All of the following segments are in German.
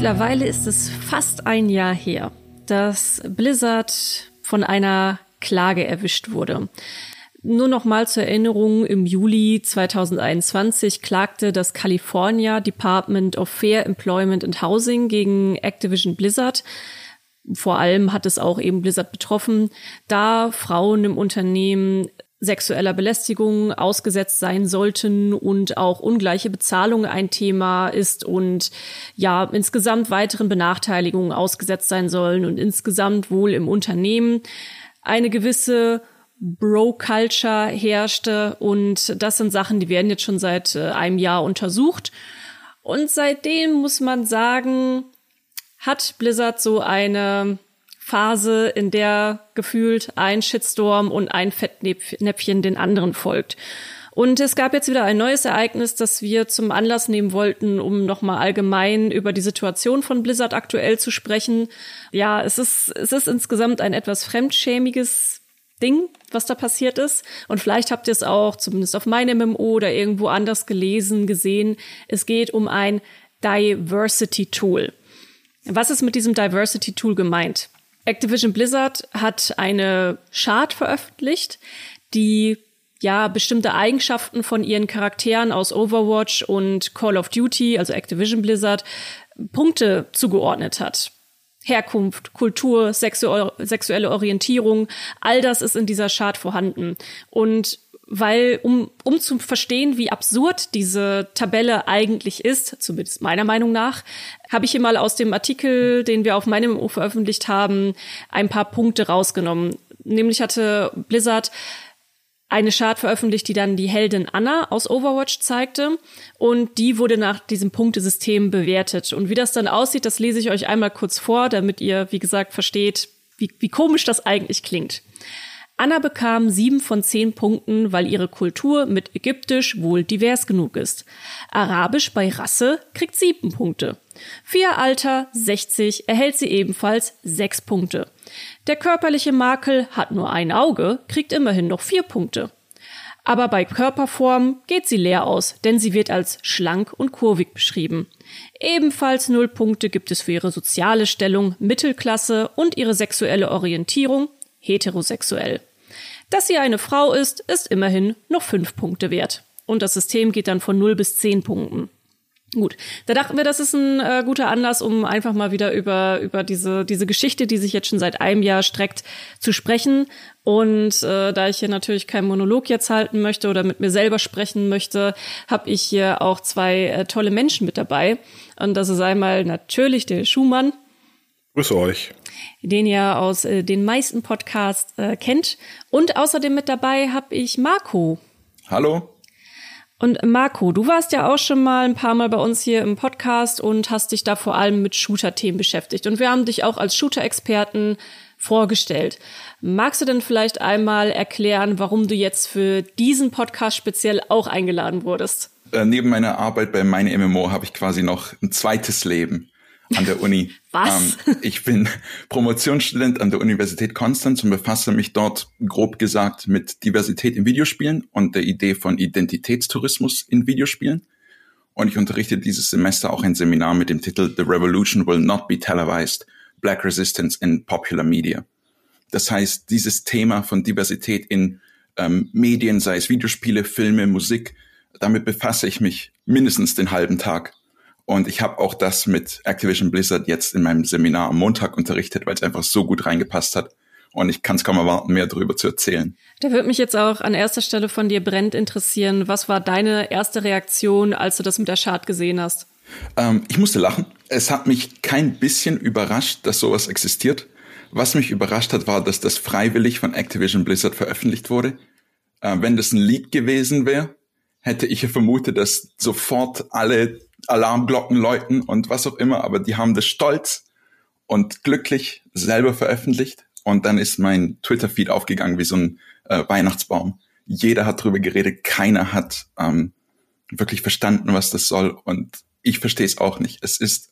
Mittlerweile ist es fast ein Jahr her, dass Blizzard von einer Klage erwischt wurde. Nur noch mal zur Erinnerung, im Juli 2021 klagte das California Department of Fair Employment and Housing gegen Activision Blizzard. Vor allem hat es auch eben Blizzard betroffen, da Frauen im Unternehmen sexueller Belästigung ausgesetzt sein sollten und auch ungleiche Bezahlung ein Thema ist und ja, insgesamt weiteren Benachteiligungen ausgesetzt sein sollen und insgesamt wohl im Unternehmen eine gewisse Bro-Culture herrschte und das sind Sachen, die werden jetzt schon seit äh, einem Jahr untersucht. Und seitdem muss man sagen, hat Blizzard so eine Phase, in der gefühlt ein Shitstorm und ein Fettnäpfchen den anderen folgt. Und es gab jetzt wieder ein neues Ereignis, das wir zum Anlass nehmen wollten, um nochmal allgemein über die Situation von Blizzard aktuell zu sprechen. Ja, es ist, es ist insgesamt ein etwas fremdschämiges Ding, was da passiert ist. Und vielleicht habt ihr es auch zumindest auf meinem MMO oder irgendwo anders gelesen, gesehen. Es geht um ein Diversity Tool. Was ist mit diesem Diversity Tool gemeint? Activision Blizzard hat eine Chart veröffentlicht, die ja bestimmte Eigenschaften von ihren Charakteren aus Overwatch und Call of Duty, also Activision Blizzard, Punkte zugeordnet hat. Herkunft, Kultur, sexu sexuelle Orientierung, all das ist in dieser Chart vorhanden. Und weil um, um zu verstehen, wie absurd diese Tabelle eigentlich ist, zumindest meiner Meinung nach, habe ich hier mal aus dem Artikel, den wir auf meinem MMO veröffentlicht haben, ein paar Punkte rausgenommen. Nämlich hatte Blizzard eine Chart veröffentlicht, die dann die Heldin Anna aus Overwatch zeigte und die wurde nach diesem Punktesystem bewertet. Und wie das dann aussieht, das lese ich euch einmal kurz vor, damit ihr, wie gesagt, versteht, wie, wie komisch das eigentlich klingt. Anna bekam sieben von zehn Punkten, weil ihre Kultur mit Ägyptisch wohl divers genug ist. Arabisch bei Rasse kriegt sieben Punkte. Für ihr Alter 60 erhält sie ebenfalls sechs Punkte. Der körperliche Makel hat nur ein Auge, kriegt immerhin noch vier Punkte. Aber bei Körperform geht sie leer aus, denn sie wird als schlank und kurvig beschrieben. Ebenfalls null Punkte gibt es für ihre soziale Stellung, Mittelklasse und ihre sexuelle Orientierung, heterosexuell. Dass sie eine Frau ist, ist immerhin noch fünf Punkte wert. Und das System geht dann von 0 bis 10 Punkten. Gut, da dachten wir, das ist ein äh, guter Anlass, um einfach mal wieder über, über diese, diese Geschichte, die sich jetzt schon seit einem Jahr streckt, zu sprechen. Und äh, da ich hier natürlich keinen Monolog jetzt halten möchte oder mit mir selber sprechen möchte, habe ich hier auch zwei äh, tolle Menschen mit dabei. Und das ist einmal natürlich der Schumann. Grüß euch den ihr aus äh, den meisten Podcasts äh, kennt. Und außerdem mit dabei habe ich Marco. Hallo. Und Marco, du warst ja auch schon mal ein paar Mal bei uns hier im Podcast und hast dich da vor allem mit Shooter-Themen beschäftigt. Und wir haben dich auch als Shooter-Experten vorgestellt. Magst du denn vielleicht einmal erklären, warum du jetzt für diesen Podcast speziell auch eingeladen wurdest? Äh, neben meiner Arbeit bei meine MMO habe ich quasi noch ein zweites Leben an der Uni. Was? Ähm, ich bin Promotionsstudent an der Universität Konstanz und befasse mich dort grob gesagt mit Diversität in Videospielen und der Idee von Identitätstourismus in Videospielen. Und ich unterrichte dieses Semester auch ein Seminar mit dem Titel The Revolution Will Not Be Televised, Black Resistance in Popular Media. Das heißt, dieses Thema von Diversität in ähm, Medien, sei es Videospiele, Filme, Musik, damit befasse ich mich mindestens den halben Tag und ich habe auch das mit Activision Blizzard jetzt in meinem Seminar am Montag unterrichtet, weil es einfach so gut reingepasst hat. Und ich kann es kaum erwarten, mehr darüber zu erzählen. Da würde mich jetzt auch an erster Stelle von dir brennend interessieren. Was war deine erste Reaktion, als du das mit der Chart gesehen hast? Ähm, ich musste lachen. Es hat mich kein bisschen überrascht, dass sowas existiert. Was mich überrascht hat, war, dass das freiwillig von Activision Blizzard veröffentlicht wurde. Äh, wenn das ein Lied gewesen wäre, hätte ich vermutet, dass sofort alle Alarmglocken läuten und was auch immer, aber die haben das stolz und glücklich selber veröffentlicht und dann ist mein Twitter-Feed aufgegangen wie so ein äh, Weihnachtsbaum. Jeder hat drüber geredet, keiner hat ähm, wirklich verstanden, was das soll und ich verstehe es auch nicht. Es ist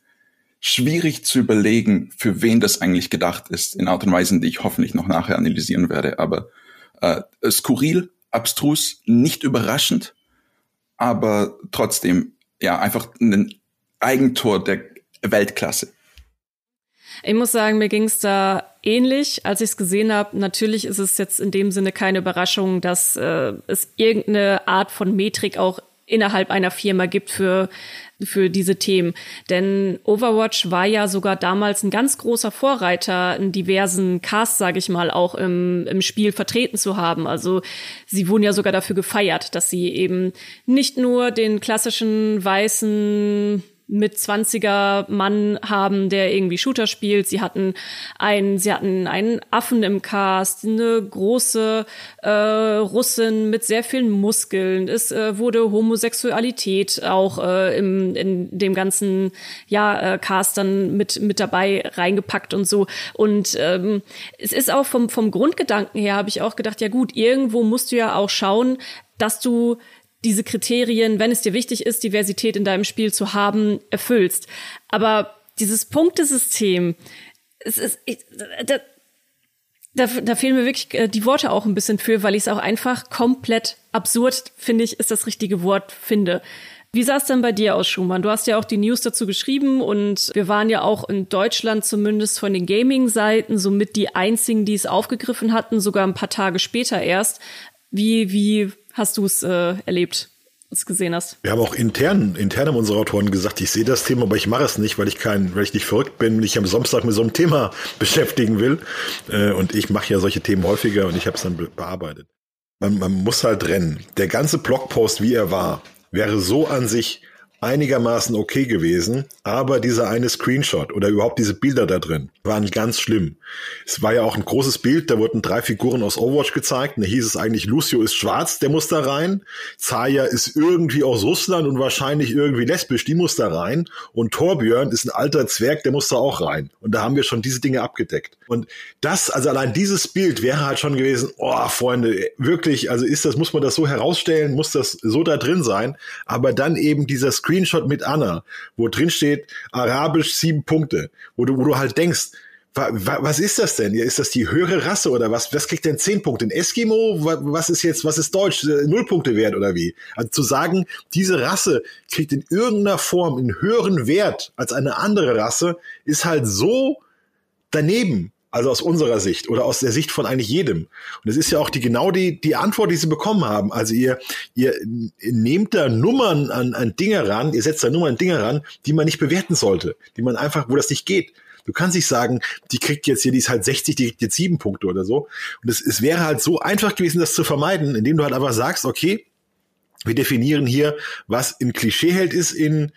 schwierig zu überlegen, für wen das eigentlich gedacht ist, in Art und Weisen, die ich hoffentlich noch nachher analysieren werde, aber äh, skurril, abstrus, nicht überraschend, aber trotzdem ja, einfach ein Eigentor der Weltklasse. Ich muss sagen, mir ging es da ähnlich, als ich es gesehen habe. Natürlich ist es jetzt in dem Sinne keine Überraschung, dass äh, es irgendeine Art von Metrik auch innerhalb einer Firma gibt für für diese Themen. Denn Overwatch war ja sogar damals ein ganz großer Vorreiter, in diversen Casts, sage ich mal, auch im, im Spiel vertreten zu haben. Also sie wurden ja sogar dafür gefeiert, dass sie eben nicht nur den klassischen weißen mit 20er Mann haben, der irgendwie Shooter spielt. Sie hatten einen, sie hatten einen Affen im Cast, eine große äh, Russin mit sehr vielen Muskeln. Es äh, wurde Homosexualität auch äh, im, in dem ganzen ja, äh, Cast dann mit mit dabei reingepackt und so. Und ähm, es ist auch vom vom Grundgedanken her habe ich auch gedacht, ja gut, irgendwo musst du ja auch schauen, dass du diese Kriterien, wenn es dir wichtig ist, Diversität in deinem Spiel zu haben, erfüllst. Aber dieses Punktesystem, es ist, ich, da, da, da fehlen mir wirklich äh, die Worte auch ein bisschen für, weil ich es auch einfach komplett absurd, finde ich, ist das richtige Wort, finde. Wie sah es denn bei dir aus, Schumann? Du hast ja auch die News dazu geschrieben und wir waren ja auch in Deutschland zumindest von den Gaming-Seiten somit die einzigen, die es aufgegriffen hatten, sogar ein paar Tage später erst. Wie, wie hast du es äh, erlebt? es gesehen hast. Wir haben auch intern, intern unsere Autoren gesagt, ich sehe das Thema, aber ich mache es nicht, weil ich kein, weil ich nicht verrückt bin, mich am Samstag mit so einem Thema beschäftigen will. Äh, und ich mache ja solche Themen häufiger und ich habe es dann bearbeitet. Man, man muss halt rennen. Der ganze Blogpost, wie er war, wäre so an sich einigermaßen okay gewesen, aber dieser eine Screenshot oder überhaupt diese Bilder da drin waren ganz schlimm. Es war ja auch ein großes Bild, da wurden drei Figuren aus Overwatch gezeigt, da hieß es eigentlich, Lucio ist schwarz, der muss da rein, Zaya ist irgendwie aus Russland und wahrscheinlich irgendwie lesbisch, die muss da rein und Torbjörn ist ein alter Zwerg, der muss da auch rein. Und da haben wir schon diese Dinge abgedeckt. Und das, also allein dieses Bild wäre halt schon gewesen, oh Freunde, wirklich, also ist das, muss man das so herausstellen, muss das so da drin sein, aber dann eben dieser Screenshot mit Anna, wo drin steht, arabisch sieben Punkte, wo du, wo du halt denkst, was ist das denn? Ist das die höhere Rasse oder was? Was kriegt denn zehn Punkte? Ein Eskimo? Was ist jetzt, was ist Deutsch? Äh, null Punkte wert oder wie? Also zu sagen, diese Rasse kriegt in irgendeiner Form einen höheren Wert als eine andere Rasse, ist halt so daneben. Also aus unserer Sicht oder aus der Sicht von eigentlich jedem. Und es ist ja auch die genau die, die Antwort, die sie bekommen haben. Also ihr, ihr nehmt da Nummern an, an Dinge ran, ihr setzt da Nummern an Dinge ran, die man nicht bewerten sollte, die man einfach, wo das nicht geht. Du kannst nicht sagen, die kriegt jetzt hier, die ist halt 60, die kriegt jetzt sieben Punkte oder so. Und es, es wäre halt so einfach gewesen, das zu vermeiden, indem du halt einfach sagst, okay, wir definieren hier, was ein Klischeeheld ist in,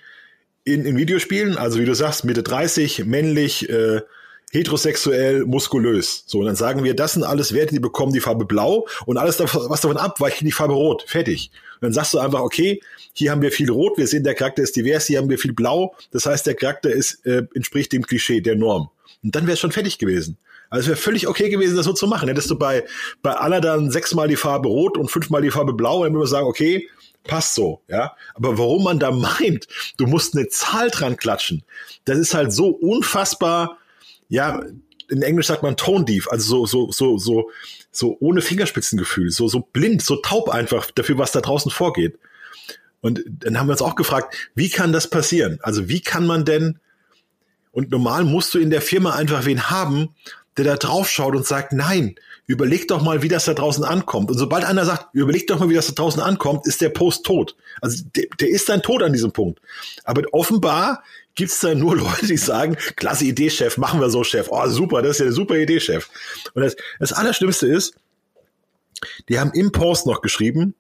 in, in Videospielen. Also wie du sagst, Mitte 30, männlich, äh, heterosexuell, muskulös. So, und dann sagen wir, das sind alles Werte, die bekommen die Farbe blau und alles, was davon abweicht, die Farbe rot. Fertig. Und dann sagst du einfach, okay, hier haben wir viel rot, wir sehen, der Charakter ist divers, hier haben wir viel blau. Das heißt, der Charakter ist, äh, entspricht dem Klischee, der Norm. Und dann wäre es schon fertig gewesen. Also es wäre völlig okay gewesen, das so zu machen. Hättest du bei, bei dann sechsmal die Farbe rot und fünfmal die Farbe blau, dann würde man sagen, okay, passt so, ja. Aber warum man da meint, du musst eine Zahl dran klatschen, das ist halt so unfassbar ja, in Englisch sagt man Tone Deaf, also so, so, so, so, so ohne Fingerspitzengefühl, so, so blind, so taub einfach dafür, was da draußen vorgeht. Und dann haben wir uns auch gefragt, wie kann das passieren? Also wie kann man denn, und normal musst du in der Firma einfach wen haben, der da drauf schaut und sagt, nein, überleg doch mal, wie das da draußen ankommt. Und sobald einer sagt, überleg doch mal, wie das da draußen ankommt, ist der Post tot. Also der, der ist dann tot an diesem Punkt. Aber offenbar gibt's da nur Leute, die sagen, klasse Idee, Chef, machen wir so, Chef. Oh, super, das ist ja eine super Idee, Chef. Und das, das Allerschlimmste ist, die haben im Post noch geschrieben,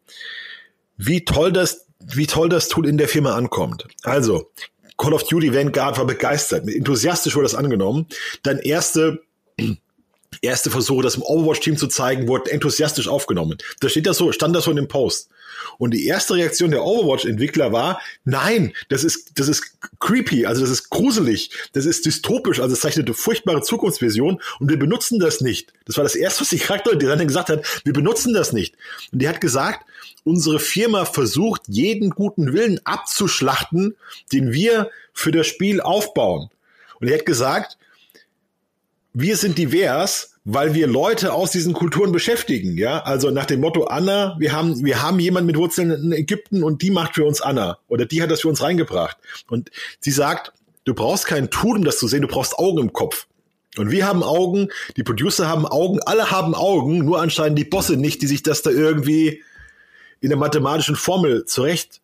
wie toll das, wie toll das Tool in der Firma ankommt. Also, Call of Duty Vanguard war begeistert, enthusiastisch wurde das angenommen. Dann erste erste Versuche, das im Overwatch-Team zu zeigen, wurden enthusiastisch aufgenommen. Da steht das so, stand das so in dem Post. Und die erste Reaktion der Overwatch-Entwickler war, nein, das ist, das ist creepy, also das ist gruselig, das ist dystopisch, also es zeichnet eine furchtbare Zukunftsvision und wir benutzen das nicht. Das war das erste, was die Charakterdesignerin gesagt hat, wir benutzen das nicht. Und die hat gesagt, unsere Firma versucht, jeden guten Willen abzuschlachten, den wir für das Spiel aufbauen. Und er hat gesagt, wir sind divers, weil wir Leute aus diesen Kulturen beschäftigen, ja. Also nach dem Motto Anna, wir haben, wir haben jemanden mit Wurzeln in Ägypten und die macht für uns Anna oder die hat das für uns reingebracht. Und sie sagt, Du brauchst kein Tool, um das zu sehen, du brauchst Augen im Kopf. Und wir haben Augen, die Producer haben Augen, alle haben Augen, nur anscheinend die Bosse nicht, die sich das da irgendwie in der mathematischen Formel zurecht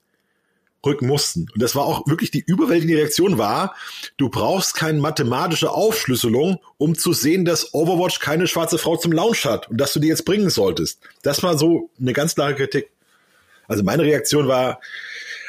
rücken mussten. Und das war auch wirklich die überwältigende Reaktion war, du brauchst keine mathematische Aufschlüsselung, um zu sehen, dass Overwatch keine schwarze Frau zum Launch hat und dass du die jetzt bringen solltest. Das war so eine ganz klare Kritik. Also meine Reaktion war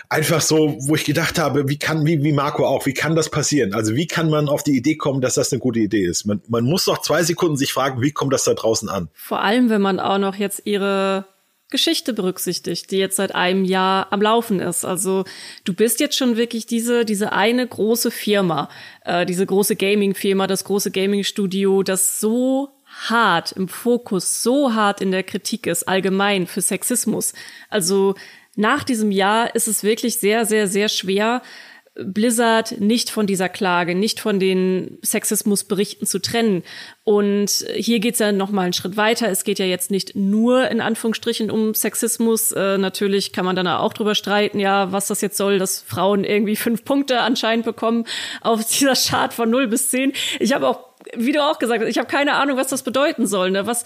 einfach so, wo ich gedacht habe, wie kann, wie, wie Marco auch, wie kann das passieren? Also wie kann man auf die Idee kommen, dass das eine gute Idee ist? Man, man muss doch zwei Sekunden sich fragen, wie kommt das da draußen an? Vor allem, wenn man auch noch jetzt ihre Geschichte berücksichtigt, die jetzt seit einem Jahr am Laufen ist. Also du bist jetzt schon wirklich diese, diese eine große Firma, äh, diese große Gaming-Firma, das große Gaming-Studio, das so hart im Fokus, so hart in der Kritik ist, allgemein für Sexismus. Also nach diesem Jahr ist es wirklich sehr, sehr, sehr schwer, Blizzard nicht von dieser Klage, nicht von den Sexismusberichten zu trennen. Und hier geht's ja noch mal einen Schritt weiter. Es geht ja jetzt nicht nur in Anführungsstrichen um Sexismus. Äh, natürlich kann man dann auch drüber streiten, ja, was das jetzt soll, dass Frauen irgendwie fünf Punkte anscheinend bekommen auf dieser Chart von 0 bis 10. Ich habe auch wie du auch gesagt hast, ich habe keine Ahnung, was das bedeuten soll. Ne? Was,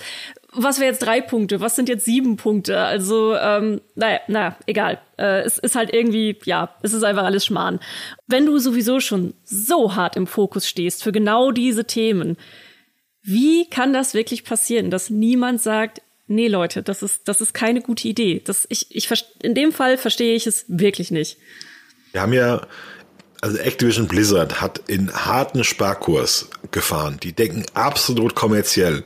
was wäre jetzt drei Punkte? Was sind jetzt sieben Punkte? Also, ähm, naja, naja, egal. Äh, es ist halt irgendwie, ja, es ist einfach alles Schmarrn. Wenn du sowieso schon so hart im Fokus stehst für genau diese Themen, wie kann das wirklich passieren, dass niemand sagt, nee, Leute, das ist, das ist keine gute Idee. Das, ich, ich, in dem Fall verstehe ich es wirklich nicht. Wir haben ja also Activision Blizzard hat in harten Sparkurs gefahren. Die denken absolut kommerziell.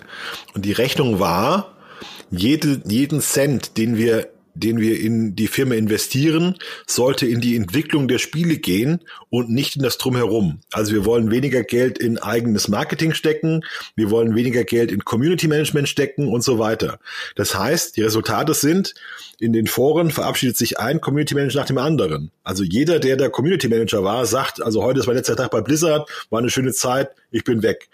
Und die Rechnung war, jede, jeden Cent, den wir den wir in die Firma investieren, sollte in die Entwicklung der Spiele gehen und nicht in das Drumherum. Also wir wollen weniger Geld in eigenes Marketing stecken, wir wollen weniger Geld in Community Management stecken und so weiter. Das heißt, die Resultate sind, in den Foren verabschiedet sich ein Community Manager nach dem anderen. Also jeder, der der Community Manager war, sagt, also heute ist mein letzter Tag bei Blizzard, war eine schöne Zeit, ich bin weg.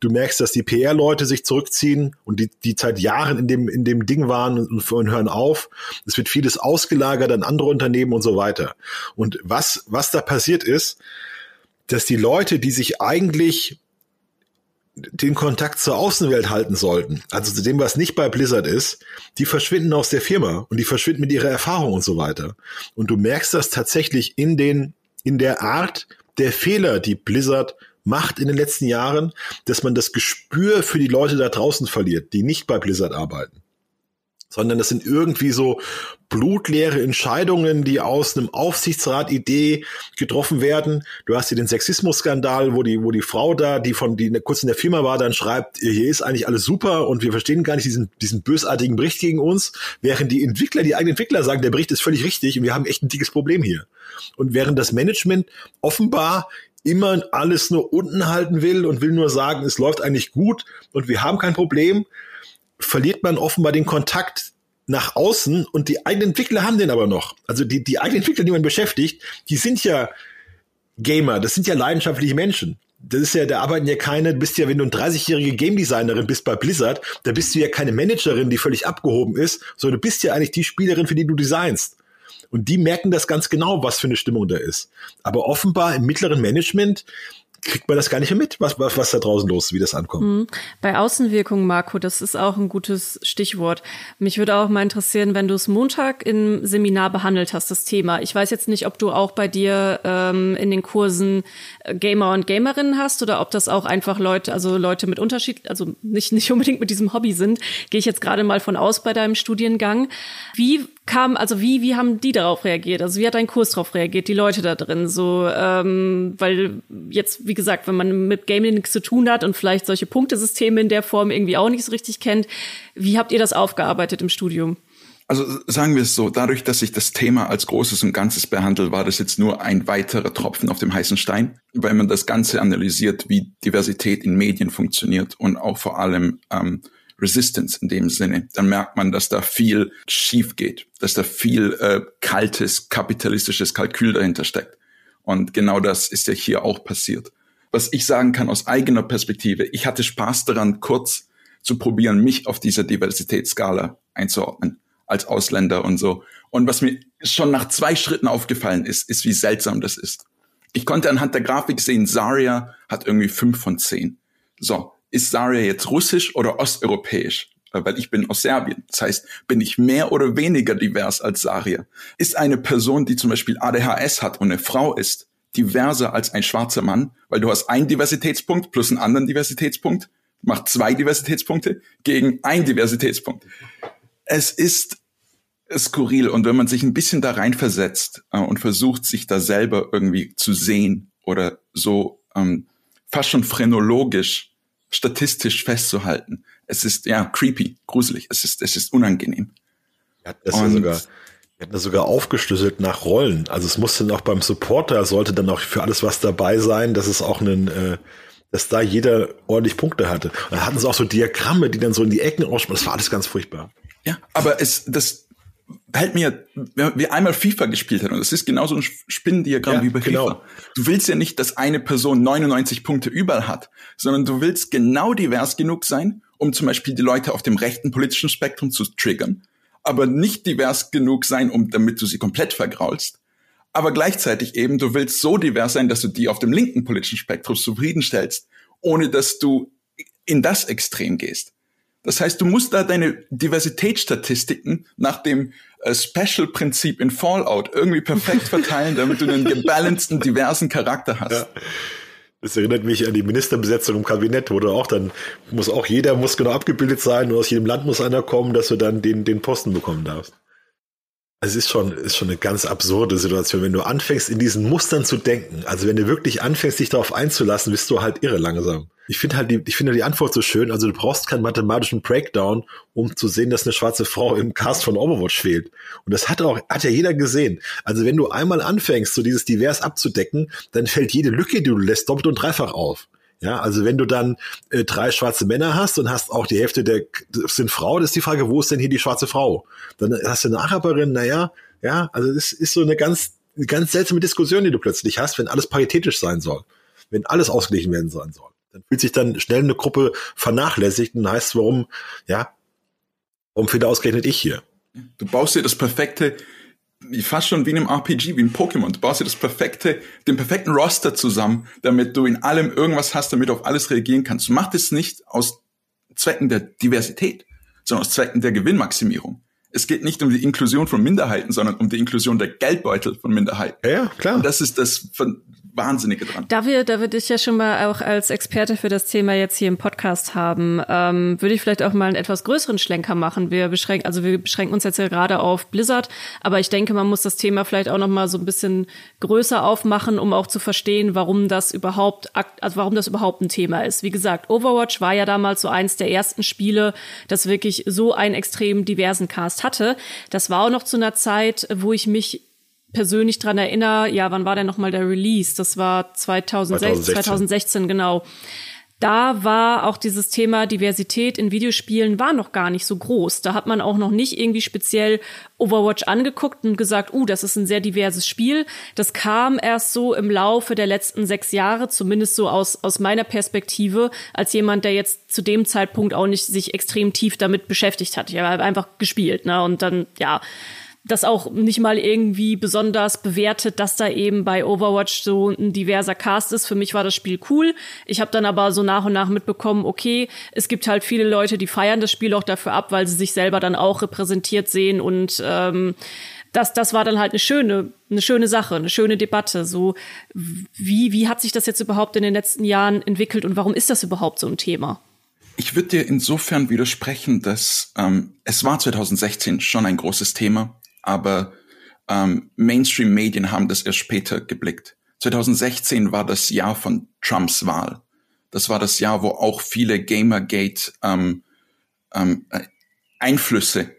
Du merkst, dass die PR-Leute sich zurückziehen und die, die seit Jahren in dem, in dem Ding waren und, und hören auf. Es wird vieles ausgelagert an andere Unternehmen und so weiter. Und was, was da passiert ist, dass die Leute, die sich eigentlich den Kontakt zur Außenwelt halten sollten, also zu dem, was nicht bei Blizzard ist, die verschwinden aus der Firma und die verschwinden mit ihrer Erfahrung und so weiter. Und du merkst das tatsächlich in den, in der Art der Fehler, die Blizzard macht in den letzten Jahren, dass man das Gespür für die Leute da draußen verliert, die nicht bei Blizzard arbeiten sondern das sind irgendwie so blutleere Entscheidungen, die aus einem Aufsichtsrat-Idee getroffen werden. Du hast hier den Sexismus-Skandal, wo die, wo die Frau da, die von, die kurz in der Firma war, dann schreibt, hier ist eigentlich alles super und wir verstehen gar nicht diesen, diesen bösartigen Bericht gegen uns, während die Entwickler, die eigenen Entwickler sagen, der Bericht ist völlig richtig und wir haben echt ein dickes Problem hier. Und während das Management offenbar immer alles nur unten halten will und will nur sagen, es läuft eigentlich gut und wir haben kein Problem, verliert man offenbar den Kontakt nach außen und die eigenen Entwickler haben den aber noch. Also die, die eigenen Entwickler, die man beschäftigt, die sind ja Gamer, das sind ja leidenschaftliche Menschen. Das ist ja, da arbeiten ja keine, du bist ja, wenn du eine 30-jährige Game Designerin bist bei Blizzard, da bist du ja keine Managerin, die völlig abgehoben ist, sondern du bist ja eigentlich die Spielerin, für die du designst. Und die merken das ganz genau, was für eine Stimmung da ist. Aber offenbar im mittleren Management kriegt man das gar nicht mehr mit, was, was, was da draußen los ist, wie das ankommt. Mhm. Bei Außenwirkungen, Marco, das ist auch ein gutes Stichwort. Mich würde auch mal interessieren, wenn du es Montag im Seminar behandelt hast, das Thema. Ich weiß jetzt nicht, ob du auch bei dir ähm, in den Kursen äh, Gamer und Gamerinnen hast oder ob das auch einfach Leute, also Leute mit Unterschied, also nicht, nicht unbedingt mit diesem Hobby sind. Gehe ich jetzt gerade mal von aus bei deinem Studiengang. Wie kam, also wie, wie haben die darauf reagiert? Also wie hat dein Kurs darauf reagiert, die Leute da drin? So, ähm, weil jetzt, wie gesagt, wenn man mit Gaming nichts zu tun hat und vielleicht solche Punktesysteme in der Form irgendwie auch nicht so richtig kennt, wie habt ihr das aufgearbeitet im Studium? Also sagen wir es so, dadurch, dass ich das Thema als Großes und Ganzes behandle, war das jetzt nur ein weiterer Tropfen auf dem heißen Stein, weil man das Ganze analysiert, wie Diversität in Medien funktioniert und auch vor allem ähm, Resistance in dem Sinne, dann merkt man, dass da viel schief geht, dass da viel äh, kaltes, kapitalistisches Kalkül dahinter steckt. Und genau das ist ja hier auch passiert. Was ich sagen kann aus eigener Perspektive, ich hatte Spaß daran, kurz zu probieren, mich auf dieser Diversitätsskala einzuordnen, als Ausländer und so. Und was mir schon nach zwei Schritten aufgefallen ist, ist, wie seltsam das ist. Ich konnte anhand der Grafik sehen, Zarya hat irgendwie fünf von zehn. So, ist Zarya jetzt russisch oder osteuropäisch? Äh, weil ich bin aus Serbien. Das heißt, bin ich mehr oder weniger divers als Zarya? Ist eine Person, die zum Beispiel ADHS hat und eine Frau ist, diverser als ein schwarzer Mann? Weil du hast einen Diversitätspunkt plus einen anderen Diversitätspunkt, macht zwei Diversitätspunkte gegen einen Diversitätspunkt. Es ist skurril und wenn man sich ein bisschen da reinversetzt äh, und versucht, sich da selber irgendwie zu sehen oder so ähm, fast schon phrenologisch, statistisch festzuhalten, es ist ja creepy, gruselig, es ist, es ist unangenehm. Ja, das und, ja sogar, wir hatten das sogar aufgeschlüsselt nach Rollen. Also es musste noch beim Supporter, sollte dann auch für alles was dabei sein, dass es auch einen, äh, dass da jeder ordentlich Punkte hatte. Und dann hatten sie auch so Diagramme, die dann so in die Ecken aussprechen. Das war alles ganz furchtbar. Ja, aber es, das, halt mir, wenn wir einmal FIFA gespielt hat, und das ist genauso ein Spinnendiagramm ja, wie bei genau. FIFA. Du willst ja nicht, dass eine Person 99 Punkte überall hat, sondern du willst genau divers genug sein, um zum Beispiel die Leute auf dem rechten politischen Spektrum zu triggern, aber nicht divers genug sein, um damit du sie komplett vergraulst. Aber gleichzeitig eben, du willst so divers sein, dass du die auf dem linken politischen Spektrum zufriedenstellst, ohne dass du in das Extrem gehst. Das heißt, du musst da deine Diversitätsstatistiken nach dem äh, Special-Prinzip in Fallout irgendwie perfekt verteilen, damit du einen gebalanceden, diversen Charakter hast. Ja. Das erinnert mich an die Ministerbesetzung im Kabinett, wo du auch dann muss auch jeder muss genau abgebildet sein und aus jedem Land muss einer kommen, dass du dann den, den Posten bekommen darfst. Es ist schon, ist schon eine ganz absurde Situation, wenn du anfängst, in diesen Mustern zu denken. Also wenn du wirklich anfängst, dich darauf einzulassen, bist du halt irre langsam. Ich finde halt die, ich finde die Antwort so schön. Also du brauchst keinen mathematischen Breakdown, um zu sehen, dass eine schwarze Frau im Cast von Overwatch fehlt. Und das hat auch, hat ja jeder gesehen. Also wenn du einmal anfängst, so dieses Divers abzudecken, dann fällt jede Lücke, die du lässt, doppelt und dreifach auf. Ja, also wenn du dann äh, drei schwarze Männer hast und hast auch die Hälfte der sind Frauen, ist die Frage, wo ist denn hier die schwarze Frau? Dann hast du eine Araberin, naja, ja, also das ist so eine ganz, ganz seltsame Diskussion, die du plötzlich hast, wenn alles paritätisch sein soll, wenn alles ausgeglichen werden sein soll. Dann fühlt sich dann schnell eine Gruppe vernachlässigt und heißt, warum, ja, warum finde ausgerechnet ich hier? Du baust dir das perfekte fast schon wie in einem RPG, wie ein Pokémon. Du baust dir das perfekte, den perfekten Roster zusammen, damit du in allem irgendwas hast, damit du auf alles reagieren kannst. Du machst es nicht aus Zwecken der Diversität, sondern aus Zwecken der Gewinnmaximierung. Es geht nicht um die Inklusion von Minderheiten, sondern um die Inklusion der Geldbeutel von Minderheiten. Ja, klar. Und das ist das von, Wahnsinnige dran. Da wir, da wir dich ja schon mal auch als Experte für das Thema jetzt hier im Podcast haben, ähm, würde ich vielleicht auch mal einen etwas größeren Schlenker machen. Wir beschränken, also wir beschränken uns jetzt ja gerade auf Blizzard, aber ich denke, man muss das Thema vielleicht auch noch mal so ein bisschen größer aufmachen, um auch zu verstehen, warum das überhaupt, also warum das überhaupt ein Thema ist. Wie gesagt, Overwatch war ja damals so eins der ersten Spiele, das wirklich so einen extrem diversen Cast hatte. Das war auch noch zu einer Zeit, wo ich mich persönlich dran erinnere, ja, wann war denn nochmal der Release? Das war 2016, 2016, 2016, genau. Da war auch dieses Thema Diversität in Videospielen war noch gar nicht so groß. Da hat man auch noch nicht irgendwie speziell Overwatch angeguckt und gesagt, uh, das ist ein sehr diverses Spiel. Das kam erst so im Laufe der letzten sechs Jahre, zumindest so aus, aus meiner Perspektive, als jemand, der jetzt zu dem Zeitpunkt auch nicht sich extrem tief damit beschäftigt hat. Ich habe einfach gespielt, ne, und dann, ja, das auch nicht mal irgendwie besonders bewertet, dass da eben bei Overwatch so ein diverser Cast ist. Für mich war das Spiel cool. Ich habe dann aber so nach und nach mitbekommen, okay, es gibt halt viele Leute, die feiern das Spiel auch dafür ab, weil sie sich selber dann auch repräsentiert sehen und ähm, das, das war dann halt eine schöne, eine schöne Sache, eine schöne Debatte. So, wie, wie hat sich das jetzt überhaupt in den letzten Jahren entwickelt und warum ist das überhaupt so ein Thema? Ich würde dir insofern widersprechen, dass ähm, es war 2016 schon ein großes Thema aber ähm, Mainstream-Medien haben das erst später geblickt. 2016 war das Jahr von Trumps Wahl. Das war das Jahr, wo auch viele Gamergate ähm, ähm, Einflüsse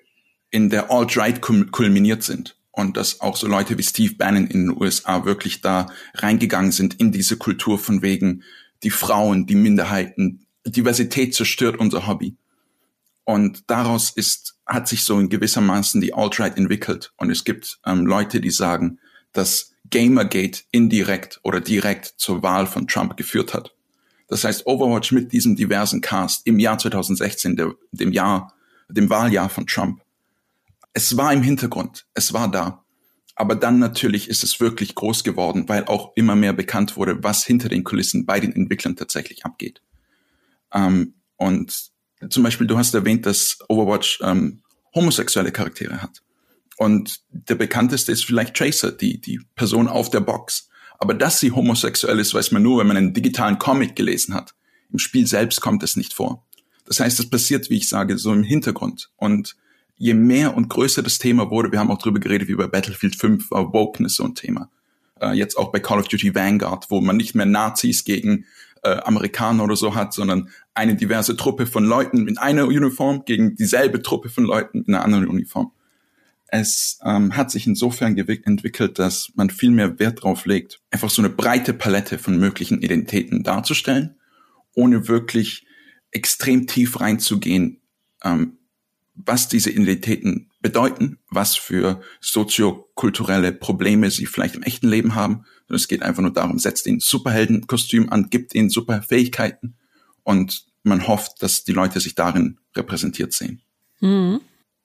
in der Alt-Right kulminiert sind und dass auch so Leute wie Steve Bannon in den USA wirklich da reingegangen sind in diese Kultur von wegen die Frauen, die Minderheiten, Diversität zerstört unser Hobby. Und daraus ist, hat sich so in gewissermaßen die Alt-Right entwickelt. Und es gibt ähm, Leute, die sagen, dass Gamergate indirekt oder direkt zur Wahl von Trump geführt hat. Das heißt, Overwatch mit diesem diversen Cast im Jahr 2016, der, dem Jahr, dem Wahljahr von Trump. Es war im Hintergrund, es war da. Aber dann natürlich ist es wirklich groß geworden, weil auch immer mehr bekannt wurde, was hinter den Kulissen bei den Entwicklern tatsächlich abgeht. Ähm, und zum Beispiel, du hast erwähnt, dass Overwatch ähm, homosexuelle Charaktere hat. Und der bekannteste ist vielleicht Tracer, die, die Person auf der Box. Aber dass sie homosexuell ist, weiß man nur, wenn man einen digitalen Comic gelesen hat. Im Spiel selbst kommt es nicht vor. Das heißt, es passiert, wie ich sage, so im Hintergrund. Und je mehr und größer das Thema wurde, wir haben auch drüber geredet, wie bei Battlefield 5 war Wokeness so ein Thema. Äh, jetzt auch bei Call of Duty Vanguard, wo man nicht mehr Nazis gegen äh, Amerikaner oder so hat, sondern eine diverse Truppe von Leuten in einer Uniform gegen dieselbe Truppe von Leuten in einer anderen Uniform. Es ähm, hat sich insofern entwickelt, dass man viel mehr Wert drauf legt, einfach so eine breite Palette von möglichen Identitäten darzustellen, ohne wirklich extrem tief reinzugehen, ähm, was diese Identitäten bedeuten, was für soziokulturelle Probleme sie vielleicht im echten Leben haben. Und es geht einfach nur darum, setzt ihnen Superheldenkostüm an, gibt ihnen Superfähigkeiten und man hofft, dass die Leute sich darin repräsentiert sehen. Mhm.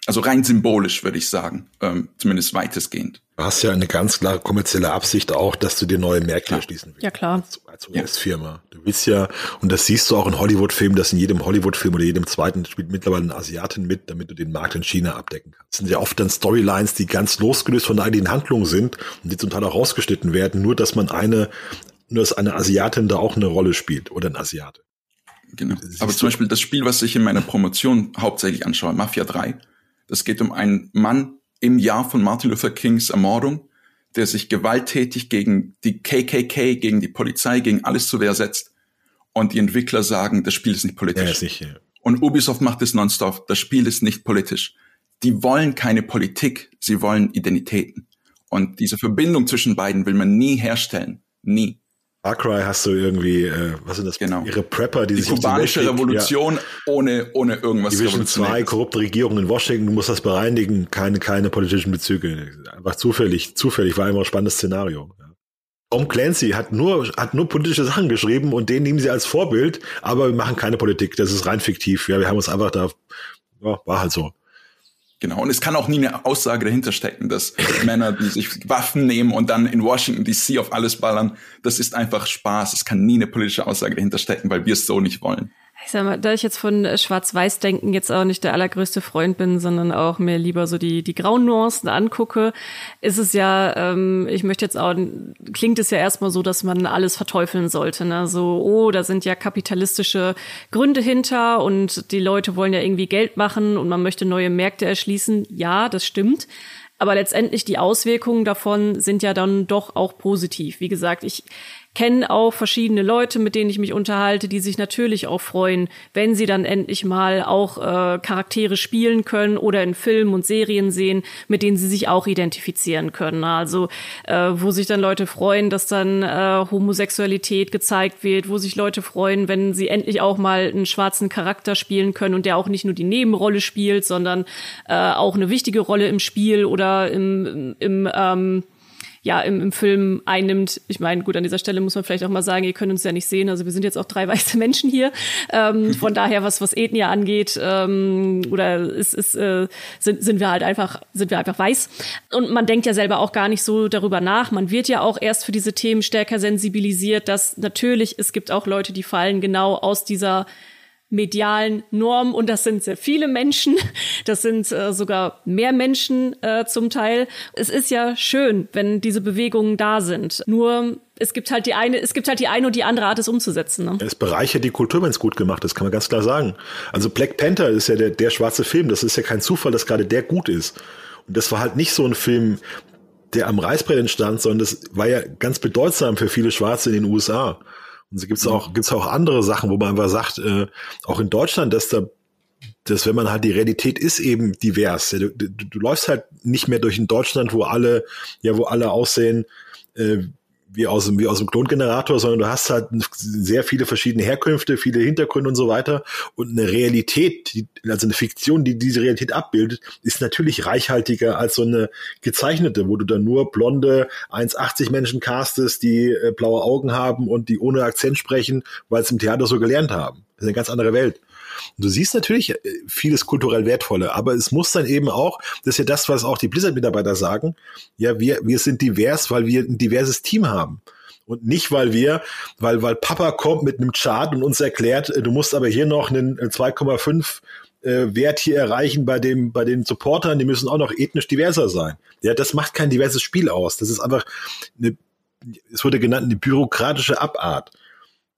Also rein symbolisch, würde ich sagen, ähm, zumindest weitestgehend. Du hast ja eine ganz klare kommerzielle Absicht auch, dass du dir neue Märkte erschließen willst. Ja, klar. Als, als US-Firma. Du willst ja, und das siehst du auch in Hollywood-Filmen, dass in jedem Hollywood-Film oder jedem zweiten spielt mittlerweile ein Asiaten mit, damit du den Markt in China abdecken kannst. Das sind ja oft dann Storylines, die ganz losgelöst von der eigentlichen Handlung sind und die zum Teil auch rausgeschnitten werden, nur dass man eine, nur dass eine Asiatin da auch eine Rolle spielt oder ein Asiate. Genau. Aber zum Beispiel das Spiel, was ich in meiner Promotion hauptsächlich anschaue, Mafia 3, das geht um einen Mann im Jahr von Martin Luther Kings Ermordung, der sich gewalttätig gegen die KKK, gegen die Polizei, gegen alles zu Wehr setzt. Und die Entwickler sagen, das Spiel ist nicht politisch. Ja, sicher. Und Ubisoft macht es nonstop. Das Spiel ist nicht politisch. Die wollen keine Politik, sie wollen Identitäten. Und diese Verbindung zwischen beiden will man nie herstellen. Nie. Far Cry hast du irgendwie, äh, was sind das? Genau. Ihre Prepper, die, die sich kubanische Weltkrieg, Revolution ja. ohne ohne irgendwas. Division 2, korrupte Regierung in Washington, du musst das bereinigen, keine keine politischen Bezüge. Einfach zufällig, zufällig war immer ein spannendes Szenario. Tom Clancy hat nur hat nur politische Sachen geschrieben und den nehmen sie als Vorbild, aber wir machen keine Politik, das ist rein fiktiv. Ja, wir haben uns einfach da ja, war halt so. Genau. Und es kann auch nie eine Aussage dahinter stecken, dass Männer, die sich Waffen nehmen und dann in Washington DC auf alles ballern, das ist einfach Spaß. Es kann nie eine politische Aussage dahinter stecken, weil wir es so nicht wollen ich sag mal, da ich jetzt von Schwarz-Weiß-Denken jetzt auch nicht der allergrößte Freund bin, sondern auch mir lieber so die, die grauen Nuancen angucke, ist es ja, ähm, ich möchte jetzt auch, klingt es ja erstmal so, dass man alles verteufeln sollte. Ne? So, oh, da sind ja kapitalistische Gründe hinter und die Leute wollen ja irgendwie Geld machen und man möchte neue Märkte erschließen. Ja, das stimmt. Aber letztendlich die Auswirkungen davon sind ja dann doch auch positiv. Wie gesagt, ich kenne auch verschiedene Leute, mit denen ich mich unterhalte, die sich natürlich auch freuen, wenn sie dann endlich mal auch äh, Charaktere spielen können oder in Filmen und Serien sehen, mit denen sie sich auch identifizieren können. Also äh, wo sich dann Leute freuen, dass dann äh, Homosexualität gezeigt wird, wo sich Leute freuen, wenn sie endlich auch mal einen schwarzen Charakter spielen können und der auch nicht nur die Nebenrolle spielt, sondern äh, auch eine wichtige Rolle im Spiel oder im, im ähm, ja im, im Film einnimmt. Ich meine, gut, an dieser Stelle muss man vielleicht auch mal sagen, ihr könnt uns ja nicht sehen. Also wir sind jetzt auch drei weiße Menschen hier. Ähm, von daher, was, was Ethnie angeht, ähm, oder ist, ist, äh, sind, sind wir halt einfach, sind wir einfach weiß. Und man denkt ja selber auch gar nicht so darüber nach. Man wird ja auch erst für diese Themen stärker sensibilisiert, dass natürlich, es gibt auch Leute, die fallen genau aus dieser medialen Norm und das sind sehr viele Menschen, das sind äh, sogar mehr Menschen äh, zum Teil. Es ist ja schön, wenn diese Bewegungen da sind. Nur es gibt halt die eine, es gibt halt die eine und die andere Art, es umzusetzen. Ne? Es bereichert die Kultur, wenn es gut gemacht ist, kann man ganz klar sagen. Also Black Panther ist ja der, der schwarze Film. Das ist ja kein Zufall, dass gerade der gut ist. Und das war halt nicht so ein Film, der am Reißbrett entstand, sondern das war ja ganz bedeutsam für viele Schwarze in den USA. Und so gibt's auch, gibt's auch andere Sachen, wo man einfach sagt, äh, auch in Deutschland, dass da dass wenn man halt die Realität ist eben divers. Du, du, du läufst halt nicht mehr durch ein Deutschland, wo alle, ja, wo alle aussehen, äh, wie aus, dem wie aus dem Klongenerator, sondern du hast halt sehr viele verschiedene Herkünfte, viele Hintergründe und so weiter. Und eine Realität, die, also eine Fiktion, die diese Realität abbildet, ist natürlich reichhaltiger als so eine gezeichnete, wo du dann nur blonde 1,80 Menschen castest, die äh, blaue Augen haben und die ohne Akzent sprechen, weil sie im Theater so gelernt haben. Das ist eine ganz andere Welt. Und du siehst natürlich äh, vieles kulturell Wertvolle, aber es muss dann eben auch, das ist ja das, was auch die Blizzard-Mitarbeiter sagen, ja, wir, wir sind divers, weil wir ein diverses Team haben. Und nicht, weil wir, weil, weil Papa kommt mit einem Chart und uns erklärt, äh, du musst aber hier noch einen 2,5 äh, Wert hier erreichen bei dem, bei den Supportern, die müssen auch noch ethnisch diverser sein. Ja, das macht kein diverses Spiel aus. Das ist einfach eine, es wurde genannt, eine bürokratische Abart.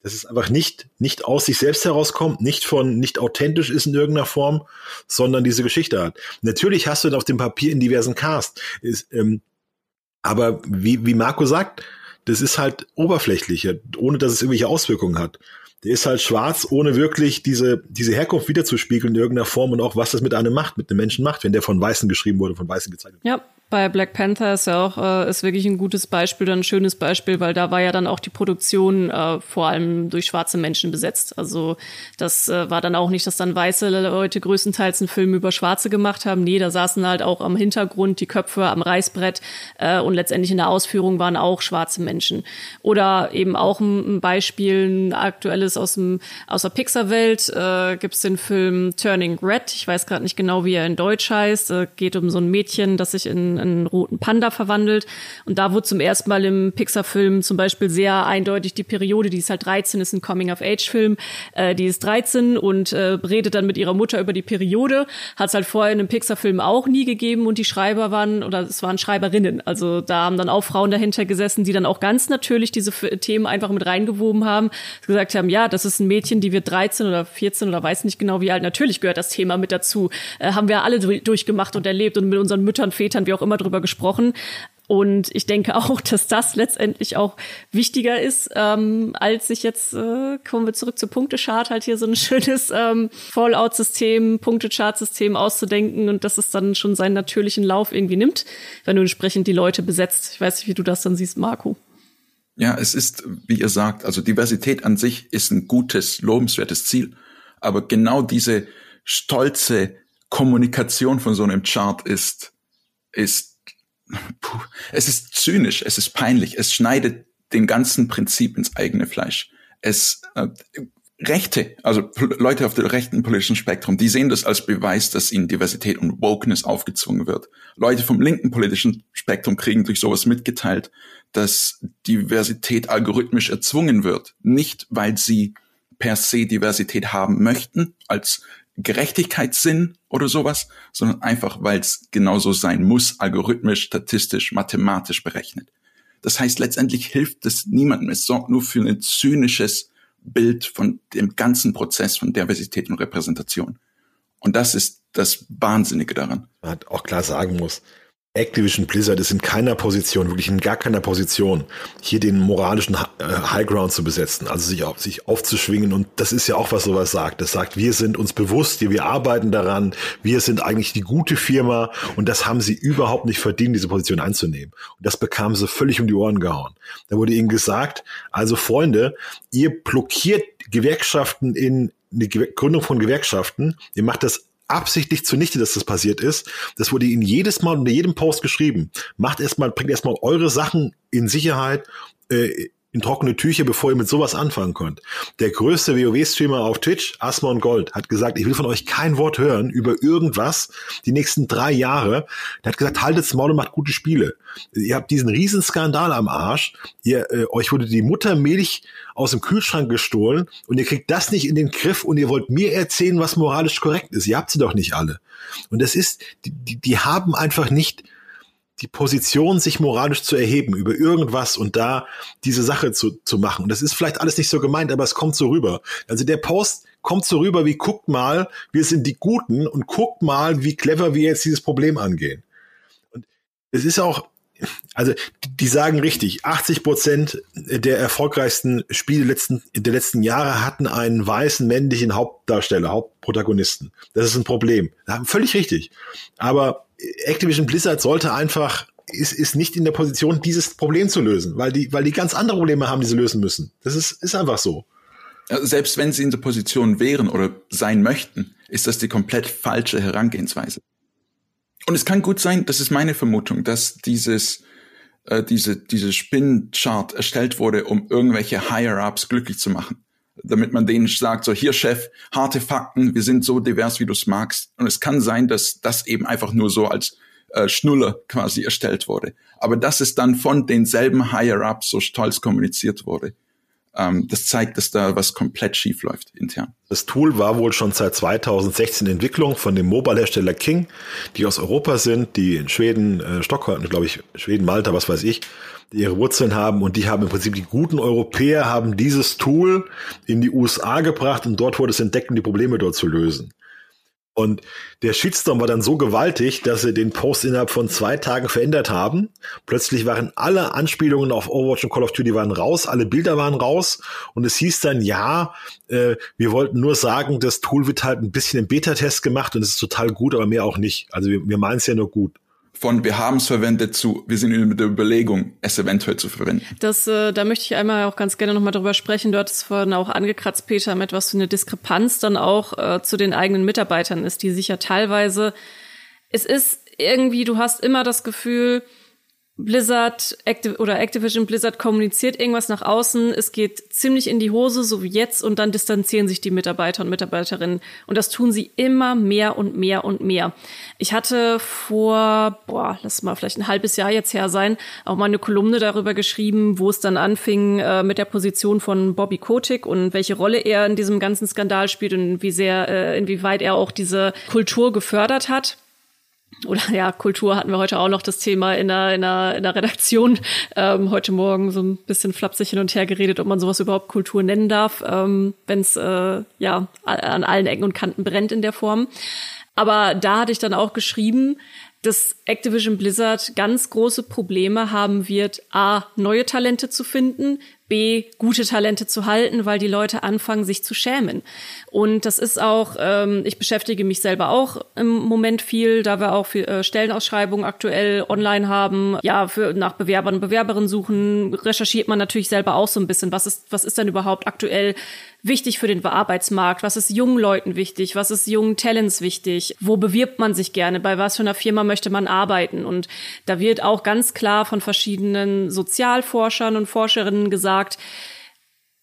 Das ist einfach nicht, nicht aus sich selbst herauskommt, nicht von, nicht authentisch ist in irgendeiner Form, sondern diese Geschichte hat. Natürlich hast du auf dem Papier in diversen Cast. Ist, ähm, aber wie, wie Marco sagt, das ist halt oberflächlicher, ohne dass es irgendwelche Auswirkungen hat. Der ist halt schwarz, ohne wirklich diese, diese Herkunft wiederzuspiegeln in irgendeiner Form und auch was das mit einem macht, mit einem Menschen macht, wenn der von Weißen geschrieben wurde, von Weißen gezeichnet wurde. Ja, bei Black Panther ist ja auch äh, ist wirklich ein gutes Beispiel, ein schönes Beispiel, weil da war ja dann auch die Produktion äh, vor allem durch schwarze Menschen besetzt. Also das äh, war dann auch nicht, dass dann weiße Leute größtenteils einen Film über Schwarze gemacht haben. Nee, da saßen halt auch am Hintergrund die Köpfe am Reißbrett äh, und letztendlich in der Ausführung waren auch schwarze Menschen. Oder eben auch ein, ein Beispiel, ein aktuelles aus dem aus der Pixar-Welt äh, gibt es den Film Turning Red. Ich weiß gerade nicht genau, wie er in Deutsch heißt. Äh, geht um so ein Mädchen, das sich in einen roten Panda verwandelt. Und da wurde zum ersten Mal im Pixar-Film zum Beispiel sehr eindeutig die Periode, die ist halt 13, ist ein Coming-of-Age-Film, äh, die ist 13 und äh, redet dann mit ihrer Mutter über die Periode. Hat es halt vorher in einem Pixar-Film auch nie gegeben und die Schreiber waren, oder es waren Schreiberinnen. Also da haben dann auch Frauen dahinter gesessen, die dann auch ganz natürlich diese Themen einfach mit reingewoben haben, gesagt haben, ja, das ist ein Mädchen, die wird 13 oder 14 oder weiß nicht genau wie alt. Natürlich gehört das Thema mit dazu. Äh, haben wir alle durchgemacht und erlebt und mit unseren Müttern, Vätern, wie auch immer drüber gesprochen. Und ich denke auch, dass das letztendlich auch wichtiger ist, ähm, als sich jetzt, äh, kommen wir zurück zur Punktechart, halt hier so ein schönes ähm, Fallout-System, Punktechart-System auszudenken und dass es dann schon seinen natürlichen Lauf irgendwie nimmt, wenn du entsprechend die Leute besetzt. Ich weiß nicht, wie du das dann siehst, Marco. Ja, es ist, wie ihr sagt, also Diversität an sich ist ein gutes, lobenswertes Ziel. Aber genau diese stolze Kommunikation von so einem Chart ist ist, puh, es ist zynisch, es ist peinlich, es schneidet den ganzen Prinzip ins eigene Fleisch. Es äh, Rechte, also Leute auf dem rechten politischen Spektrum, die sehen das als Beweis, dass ihnen Diversität und Wokeness aufgezwungen wird. Leute vom linken politischen Spektrum kriegen durch sowas mitgeteilt, dass Diversität algorithmisch erzwungen wird. Nicht, weil sie per se Diversität haben möchten, als Gerechtigkeitssinn oder sowas, sondern einfach, weil es genauso sein muss, algorithmisch, statistisch, mathematisch berechnet. Das heißt, letztendlich hilft es niemandem. Es sorgt nur für ein zynisches Bild von dem ganzen Prozess von Diversität und Repräsentation. Und das ist das Wahnsinnige daran. Man hat auch klar sagen muss, Activision Blizzard ist in keiner Position, wirklich in gar keiner Position, hier den moralischen äh, Highground zu besetzen, also sich, auf, sich aufzuschwingen. Und das ist ja auch, was sowas sagt. Das sagt, wir sind uns bewusst, wir arbeiten daran, wir sind eigentlich die gute Firma und das haben sie überhaupt nicht verdient, diese Position einzunehmen. Und das bekamen sie völlig um die Ohren gehauen. Da wurde ihnen gesagt, also Freunde, ihr blockiert Gewerkschaften in eine Gründung von Gewerkschaften, ihr macht das absichtlich zunichte, dass das passiert ist. Das wurde ihnen jedes Mal unter jedem Post geschrieben. Macht erstmal, bringt erstmal eure Sachen in Sicherheit, äh, in trockene Tücher, bevor ihr mit sowas anfangen könnt. Der größte WoW-Streamer auf Twitch, Asmon Gold, hat gesagt, ich will von euch kein Wort hören über irgendwas die nächsten drei Jahre. Der hat gesagt, haltet's Maul und macht gute Spiele. Ihr habt diesen Riesenskandal am Arsch. Ihr, äh, euch wurde die Muttermilch aus dem Kühlschrank gestohlen und ihr kriegt das nicht in den Griff und ihr wollt mir erzählen, was moralisch korrekt ist. Ihr habt sie doch nicht alle. Und das ist, die, die, die haben einfach nicht die Position, sich moralisch zu erheben über irgendwas und da diese Sache zu, zu machen. Und das ist vielleicht alles nicht so gemeint, aber es kommt so rüber. Also der Post kommt so rüber wie, guckt mal, wir sind die Guten und guckt mal, wie clever wir jetzt dieses Problem angehen. Und es ist auch, also die sagen richtig, 80 Prozent der erfolgreichsten Spiele letzten, der letzten Jahre hatten einen weißen männlichen Hauptdarsteller, Hauptprotagonisten. Das ist ein Problem. Völlig richtig. Aber Activision Blizzard sollte einfach ist, ist nicht in der Position, dieses Problem zu lösen, weil die, weil die ganz andere Probleme haben, die sie lösen müssen. Das ist, ist einfach so. Selbst wenn sie in der Position wären oder sein möchten, ist das die komplett falsche Herangehensweise. Und es kann gut sein, das ist meine Vermutung, dass dieses, äh, diese, diese Spin-Chart erstellt wurde, um irgendwelche Higher-Ups glücklich zu machen. Damit man denen sagt, so hier Chef, harte Fakten, wir sind so divers, wie du es magst. Und es kann sein, dass das eben einfach nur so als äh, Schnuller quasi erstellt wurde. Aber das ist dann von denselben Higher-Ups so stolz kommuniziert wurde. Ähm, das zeigt, dass da was komplett schief läuft intern. Das Tool war wohl schon seit 2016 in Entwicklung von dem Mobile-Hersteller King, die aus Europa sind, die in Schweden, äh, Stockholm, glaube ich, Schweden, Malta, was weiß ich, die ihre Wurzeln haben und die haben im Prinzip die guten Europäer haben dieses Tool in die USA gebracht und dort wurde es entdeckt, um die Probleme dort zu lösen. Und der Shitstorm war dann so gewaltig, dass sie den Post innerhalb von zwei Tagen verändert haben. Plötzlich waren alle Anspielungen auf Overwatch und Call of Duty waren raus, alle Bilder waren raus und es hieß dann, ja, äh, wir wollten nur sagen, das Tool wird halt ein bisschen im Beta-Test gemacht und es ist total gut, aber mehr auch nicht. Also wir, wir meinen es ja nur gut von wir haben es verwendet zu wir sind in der Überlegung, es eventuell zu verwenden. Das, äh, da möchte ich einmal auch ganz gerne nochmal drüber sprechen. Du hattest vorhin auch angekratzt, Peter, mit was für eine Diskrepanz dann auch äh, zu den eigenen Mitarbeitern ist, die sich ja teilweise, es ist irgendwie, du hast immer das Gefühl, Blizzard Activ oder Activision Blizzard kommuniziert irgendwas nach außen, es geht ziemlich in die Hose, so wie jetzt, und dann distanzieren sich die Mitarbeiter und Mitarbeiterinnen. Und das tun sie immer mehr und mehr und mehr. Ich hatte vor, boah, lass mal vielleicht ein halbes Jahr jetzt her sein, auch mal eine Kolumne darüber geschrieben, wo es dann anfing äh, mit der Position von Bobby Kotick und welche Rolle er in diesem ganzen Skandal spielt und wie sehr, äh, inwieweit er auch diese Kultur gefördert hat oder ja, Kultur hatten wir heute auch noch das Thema in der, in der, in der Redaktion. Ähm, heute Morgen so ein bisschen flapsig hin und her geredet, ob man sowas überhaupt Kultur nennen darf, ähm, wenn es äh, ja an allen Ecken und Kanten brennt in der Form. Aber da hatte ich dann auch geschrieben, dass Activision Blizzard ganz große Probleme haben wird, a, neue Talente zu finden, B, gute Talente zu halten, weil die Leute anfangen, sich zu schämen. Und das ist auch, ähm, ich beschäftige mich selber auch im Moment viel, da wir auch für, äh, Stellenausschreibungen aktuell online haben. Ja, für, nach Bewerbern und Bewerberinnen suchen, recherchiert man natürlich selber auch so ein bisschen, was ist, was ist denn überhaupt aktuell wichtig für den Arbeitsmarkt? Was ist jungen Leuten wichtig? Was ist jungen Talents wichtig? Wo bewirbt man sich gerne? Bei was für einer Firma möchte man arbeiten? Und da wird auch ganz klar von verschiedenen Sozialforschern und Forscherinnen gesagt,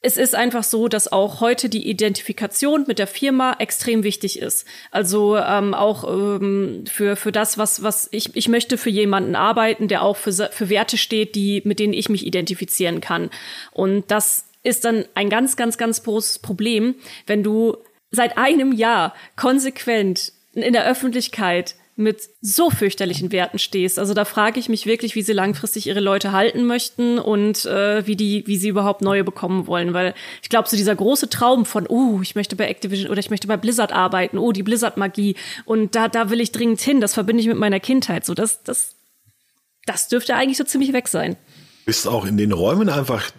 es ist einfach so, dass auch heute die Identifikation mit der Firma extrem wichtig ist. Also ähm, auch ähm, für für das, was was ich ich möchte für jemanden arbeiten, der auch für für Werte steht, die mit denen ich mich identifizieren kann. Und das ist dann ein ganz, ganz, ganz großes Problem, wenn du seit einem Jahr konsequent in der Öffentlichkeit mit so fürchterlichen Werten stehst. Also da frage ich mich wirklich, wie sie langfristig ihre Leute halten möchten und äh, wie die, wie sie überhaupt neue bekommen wollen. Weil ich glaube, so dieser große Traum von, oh, ich möchte bei Activision oder ich möchte bei Blizzard arbeiten, oh, die Blizzard-Magie und da, da will ich dringend hin, das verbinde ich mit meiner Kindheit. So, das, das, das dürfte eigentlich so ziemlich weg sein. Bist auch in den Räumen einfach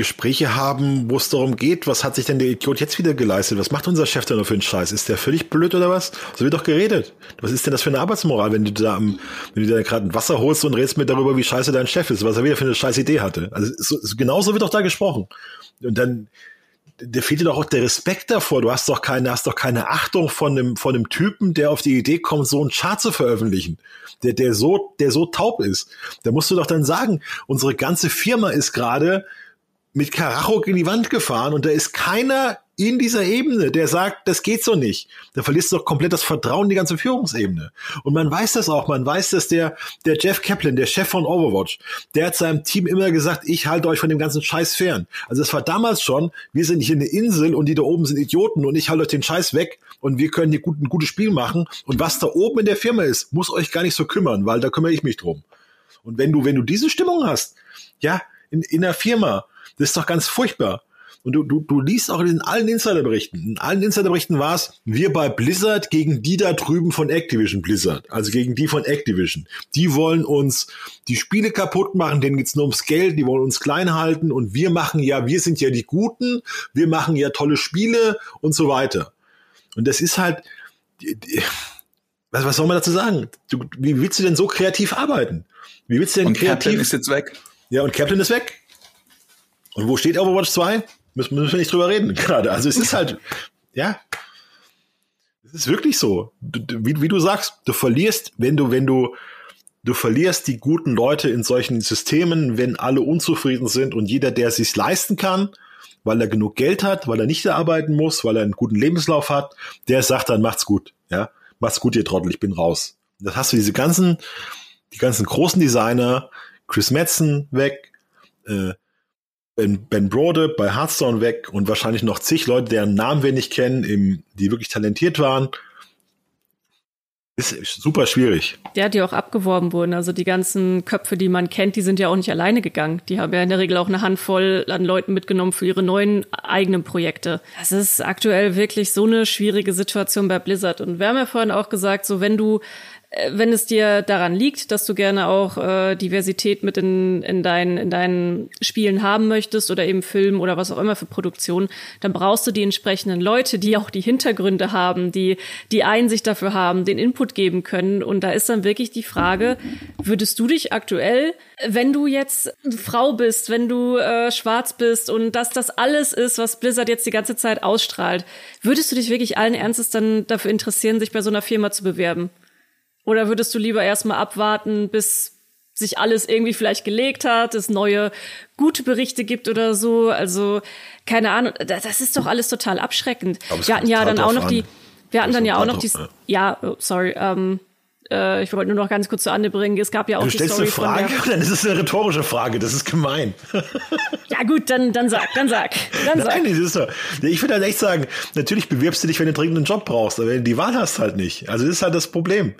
Gespräche haben, wo es darum geht, was hat sich denn der Idiot jetzt wieder geleistet? Was macht unser Chef denn noch für einen Scheiß? Ist der völlig blöd oder was? So wird doch geredet. Was ist denn das für eine Arbeitsmoral, wenn du da am, wenn du da gerade ein Wasser holst und redest mit darüber, wie scheiße dein Chef ist, was er wieder für eine scheiß Idee hatte? Also so, so, genauso wird doch da gesprochen. Und dann der fehlt dir doch auch der Respekt davor. Du hast doch keine, hast doch keine Achtung von einem, von einem Typen, der auf die Idee kommt, so einen Chart zu veröffentlichen. Der, der so, der so taub ist. Da musst du doch dann sagen, unsere ganze Firma ist gerade mit Karacho in die Wand gefahren und da ist keiner in dieser Ebene, der sagt, das geht so nicht. Da verlierst du doch komplett das Vertrauen in die ganze Führungsebene. Und man weiß das auch, man weiß, dass der, der Jeff Kaplan, der Chef von Overwatch, der hat seinem Team immer gesagt, ich halte euch von dem ganzen Scheiß fern. Also es war damals schon, wir sind hier eine Insel und die da oben sind Idioten und ich halte euch den Scheiß weg und wir können hier gut, ein gutes Spiel machen. Und was da oben in der Firma ist, muss euch gar nicht so kümmern, weil da kümmere ich mich drum. Und wenn du, wenn du diese Stimmung hast, ja, in, in der Firma, das ist doch ganz furchtbar. Und du, du, du liest auch in allen Insiderberichten. In allen Insiderberichten war es, wir bei Blizzard gegen die da drüben von Activision Blizzard. Also gegen die von Activision. Die wollen uns die Spiele kaputt machen, denen geht's nur ums Geld, die wollen uns klein halten und wir machen ja, wir sind ja die Guten, wir machen ja tolle Spiele und so weiter. Und das ist halt, was, was soll man dazu sagen? Du, wie willst du denn so kreativ arbeiten? Wie willst du denn und kreativ? Kaplan ist jetzt weg. Ja, und Kaplan ist weg. Und wo steht Overwatch 2? Müssen, müssen wir nicht drüber reden gerade. Also es ist halt, ja, es ist wirklich so. Du, wie, wie du sagst, du verlierst, wenn du, wenn du, du verlierst die guten Leute in solchen Systemen, wenn alle unzufrieden sind und jeder, der es sich leisten kann, weil er genug Geld hat, weil er nicht arbeiten muss, weil er einen guten Lebenslauf hat, der sagt dann, macht's gut, ja, macht's gut, ihr Trottel, ich bin raus. Das hast du diese ganzen, die ganzen großen Designer, Chris Metzen weg, äh, Ben, ben Brode bei Hearthstone weg und wahrscheinlich noch zig Leute, deren Namen wir nicht kennen, im, die wirklich talentiert waren ist super schwierig. Ja, die auch abgeworben wurden. Also die ganzen Köpfe, die man kennt, die sind ja auch nicht alleine gegangen. Die haben ja in der Regel auch eine Handvoll an Leuten mitgenommen für ihre neuen eigenen Projekte. Das ist aktuell wirklich so eine schwierige Situation bei Blizzard. Und wir haben ja vorhin auch gesagt, so wenn du wenn es dir daran liegt, dass du gerne auch äh, Diversität mit in, in, deinen, in deinen Spielen haben möchtest oder eben Film oder was auch immer für Produktion, dann brauchst du die entsprechenden Leute, die auch die Hintergründe haben, die die Einsicht dafür haben, den Input geben können. Und da ist dann wirklich die Frage, würdest du dich aktuell, wenn du jetzt Frau bist, wenn du äh, schwarz bist und dass das alles ist, was Blizzard jetzt die ganze Zeit ausstrahlt, würdest du dich wirklich allen Ernstes dann dafür interessieren, sich bei so einer Firma zu bewerben? Oder würdest du lieber erstmal abwarten, bis sich alles irgendwie vielleicht gelegt hat, es neue gute Berichte gibt oder so? Also, keine Ahnung, das ist doch alles total abschreckend. Wir hatten ja dann auch noch an. die, wir hatten dann ja auch noch die, ja, oh, sorry, ähm, äh, ich wollte nur noch ganz kurz zu Ende bringen. Es gab ja auch du stellst die Story eine Frage, dann ist es eine rhetorische Frage. Das ist gemein. ja gut, dann dann sag, dann sag, dann Nein, sag. Das ist so. Ich würde halt echt sagen, natürlich bewirbst du dich, wenn du dringend einen Job brauchst, aber die Wahl hast halt nicht. Also das ist halt das Problem.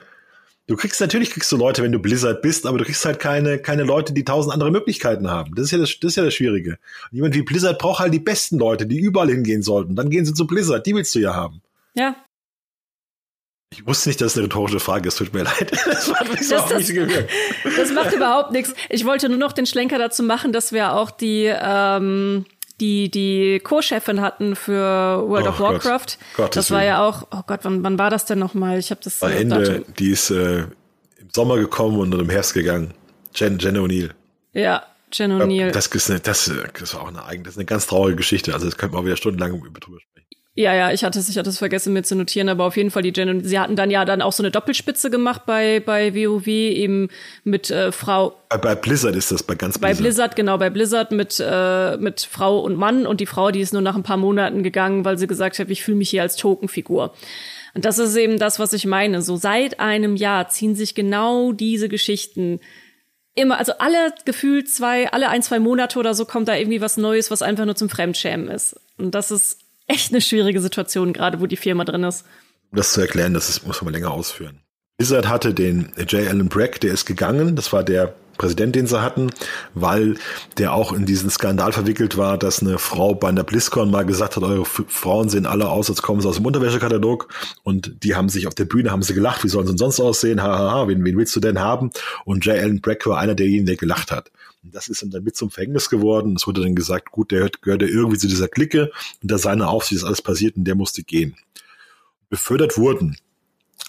Du kriegst natürlich kriegst du Leute, wenn du Blizzard bist, aber du kriegst halt keine, keine Leute, die tausend andere Möglichkeiten haben. Das ist ja das, das ist ja das Schwierige. Und jemand wie Blizzard braucht halt die besten Leute, die überall hingehen sollten. Dann gehen sie zu Blizzard, die willst du ja haben. Ja. Ich wusste nicht, dass es eine rhetorische Frage ist, tut mir leid. Das, das, das, das macht überhaupt nichts. Ich wollte nur noch den Schlenker dazu machen, dass wir auch die ähm, die die Co-Chefin hatten für World oh of Warcraft. Gott, das war ja auch, oh Gott, wann, wann war das denn nochmal? Ich habe das. Am Ende, die ist äh, im Sommer gekommen und dann im Herbst gegangen. Jen, Jen O'Neill. Ja, Jen O'Neill. Das ist, eine, das, das ist auch eine eigene, das ist eine ganz traurige Geschichte. Also das könnte man auch wieder stundenlang drüber sprechen. Ja, ja, ich hatte es, ich hatte es vergessen mir zu notieren, aber auf jeden Fall die Jen. Sie hatten dann ja dann auch so eine Doppelspitze gemacht bei bei WoW eben mit äh, Frau. Bei, bei Blizzard ist das bei ganz Blizzard. Bei Blizzard genau, bei Blizzard mit äh, mit Frau und Mann und die Frau, die ist nur nach ein paar Monaten gegangen, weil sie gesagt hat, ich fühle mich hier als Tokenfigur. Und das ist eben das, was ich meine. So seit einem Jahr ziehen sich genau diese Geschichten immer, also alle gefühlt zwei, alle ein, zwei Monate oder so kommt da irgendwie was Neues, was einfach nur zum Fremdschämen ist. Und das ist echt eine schwierige Situation, gerade wo die Firma drin ist. Um das zu erklären, das ist, muss man länger ausführen. Blizzard hatte den J. Allen Brack, der ist gegangen. Das war der Präsident, den sie hatten, weil der auch in diesen Skandal verwickelt war, dass eine Frau bei einer BlizzCon mal gesagt hat, eure Frauen sehen alle aus, als kommen sie aus dem Unterwäschekatalog. Und die haben sich auf der Bühne, haben sie gelacht, wie sollen sie denn sonst aussehen? Hahaha, ha, ha, wen, wen willst du denn haben? Und J. Allen Brack war einer derjenigen, der gelacht hat. Und das ist dann mit zum Verhängnis geworden. Es wurde dann gesagt, gut, der gehört irgendwie zu dieser Clique. Unter seiner Aufsicht ist alles passiert und der musste gehen. Befördert wurden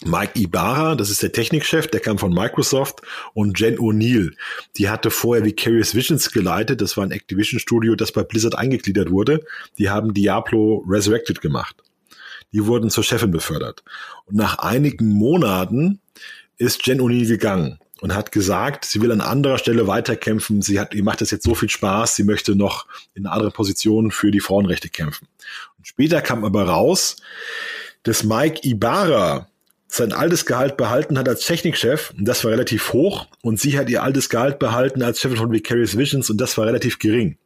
Mike Ibarra, das ist der Technikchef, der kam von Microsoft, und Jen O'Neill, die hatte vorher Vicarious Visions geleitet, das war ein Activision-Studio, das bei Blizzard eingegliedert wurde. Die haben Diablo Resurrected gemacht. Die wurden zur Chefin befördert. Und nach einigen Monaten ist Jen O'Neill gegangen und hat gesagt, sie will an anderer Stelle weiterkämpfen. Sie hat, ihr macht das jetzt so viel Spaß, sie möchte noch in einer anderen Position für die Frauenrechte kämpfen. Und später kam aber raus, dass Mike Ibarra sein altes Gehalt behalten hat als Technikchef und das war relativ hoch und sie hat ihr altes Gehalt behalten als Chefin von Vicarious Visions und das war relativ gering.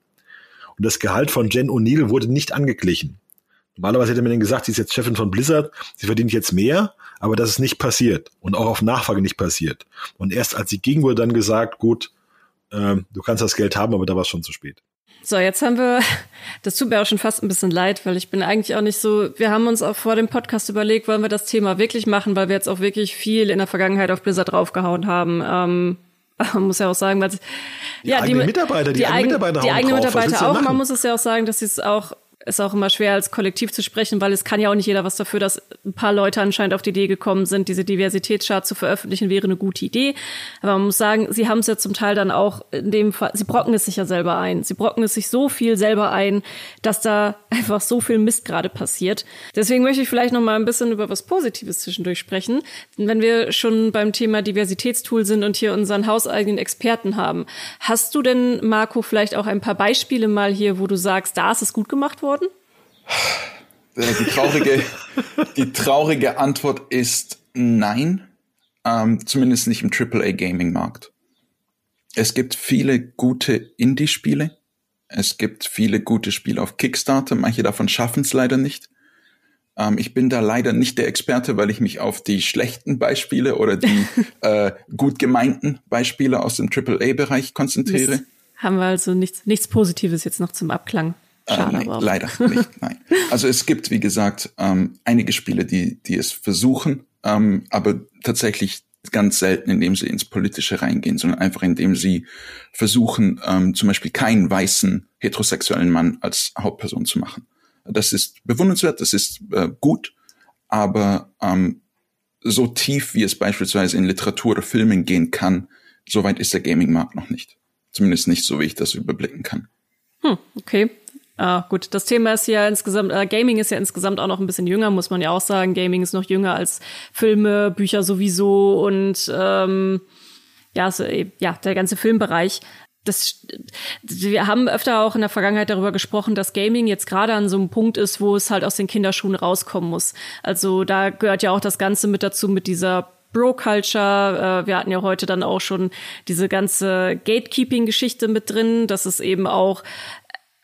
Und das Gehalt von Jen O'Neill wurde nicht angeglichen. Normalerweise hätte man dann gesagt, sie ist jetzt Chefin von Blizzard, sie verdient jetzt mehr, aber das ist nicht passiert und auch auf Nachfrage nicht passiert. Und erst als sie ging, wurde dann gesagt, gut, äh, du kannst das Geld haben, aber da war es schon zu spät. So, jetzt haben wir, das tut mir auch schon fast ein bisschen leid, weil ich bin eigentlich auch nicht so, wir haben uns auch vor dem Podcast überlegt, wollen wir das Thema wirklich machen, weil wir jetzt auch wirklich viel in der Vergangenheit auf Blizzard draufgehauen haben. Ähm, man muss ja auch sagen, weil die ja, die Mitarbeiter, die, die eigenen Mitarbeiter, die eigenen Mitarbeiter auch. Man muss es ja auch sagen, dass sie es auch ist auch immer schwer als Kollektiv zu sprechen, weil es kann ja auch nicht jeder was dafür, dass ein paar Leute anscheinend auf die Idee gekommen sind, diese Diversitätschart zu veröffentlichen, wäre eine gute Idee. Aber man muss sagen, sie haben es ja zum Teil dann auch in dem Fall, sie brocken es sich ja selber ein. Sie brocken es sich so viel selber ein, dass da einfach so viel Mist gerade passiert. Deswegen möchte ich vielleicht noch mal ein bisschen über was Positives zwischendurch sprechen. Wenn wir schon beim Thema Diversitätstool sind und hier unseren hauseigenen Experten haben, hast du denn, Marco, vielleicht auch ein paar Beispiele mal hier, wo du sagst, da ist es gut gemacht worden? Die traurige, die traurige Antwort ist nein. Ähm, zumindest nicht im AAA Gaming Markt. Es gibt viele gute Indie-Spiele. Es gibt viele gute Spiele auf Kickstarter. Manche davon schaffen es leider nicht. Ähm, ich bin da leider nicht der Experte, weil ich mich auf die schlechten Beispiele oder die äh, gut gemeinten Beispiele aus dem AAA-Bereich konzentriere. Das haben wir also nichts, nichts Positives jetzt noch zum Abklang. Schade, äh, nein, leider nicht. Nein. Also es gibt, wie gesagt, ähm, einige Spiele, die, die es versuchen, ähm, aber tatsächlich ganz selten, indem sie ins Politische reingehen, sondern einfach indem sie versuchen, ähm, zum Beispiel keinen weißen heterosexuellen Mann als Hauptperson zu machen. Das ist bewundernswert, das ist äh, gut, aber ähm, so tief, wie es beispielsweise in Literatur oder Filmen gehen kann, so weit ist der Gaming-Markt noch nicht. Zumindest nicht so, wie ich das überblicken kann. Hm, okay. Ah, gut, das Thema ist ja insgesamt, äh, Gaming ist ja insgesamt auch noch ein bisschen jünger, muss man ja auch sagen. Gaming ist noch jünger als Filme, Bücher sowieso und ähm, ja, so, ja, der ganze Filmbereich. Das, wir haben öfter auch in der Vergangenheit darüber gesprochen, dass Gaming jetzt gerade an so einem Punkt ist, wo es halt aus den Kinderschuhen rauskommen muss. Also da gehört ja auch das Ganze mit dazu, mit dieser Bro-Culture. Äh, wir hatten ja heute dann auch schon diese ganze Gatekeeping-Geschichte mit drin, dass es eben auch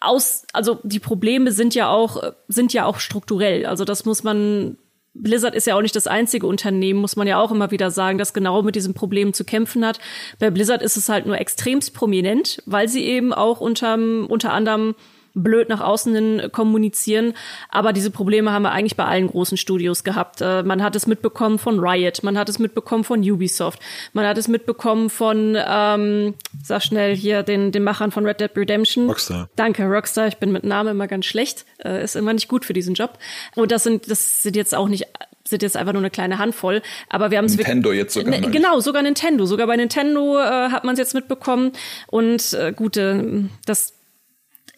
aus, also die Probleme sind ja auch, sind ja auch strukturell. Also das muss man Blizzard ist ja auch nicht das einzige Unternehmen, muss man ja auch immer wieder sagen, das genau mit diesem Problem zu kämpfen hat. Bei Blizzard ist es halt nur extremst prominent, weil sie eben auch unter, unter anderem blöd nach außen hin kommunizieren. Aber diese Probleme haben wir eigentlich bei allen großen Studios gehabt. Äh, man hat es mitbekommen von Riot, man hat es mitbekommen von Ubisoft, man hat es mitbekommen von, ähm, sag schnell hier, den, den Machern von Red Dead Redemption. Rockstar. Danke, Rockstar. Ich bin mit Namen immer ganz schlecht. Äh, ist immer nicht gut für diesen Job. Und das sind, das sind jetzt auch nicht sind jetzt einfach nur eine kleine Handvoll, aber wir haben es Nintendo jetzt sogar ne, genau sogar Nintendo, sogar bei Nintendo äh, hat man es jetzt mitbekommen und äh, gute, das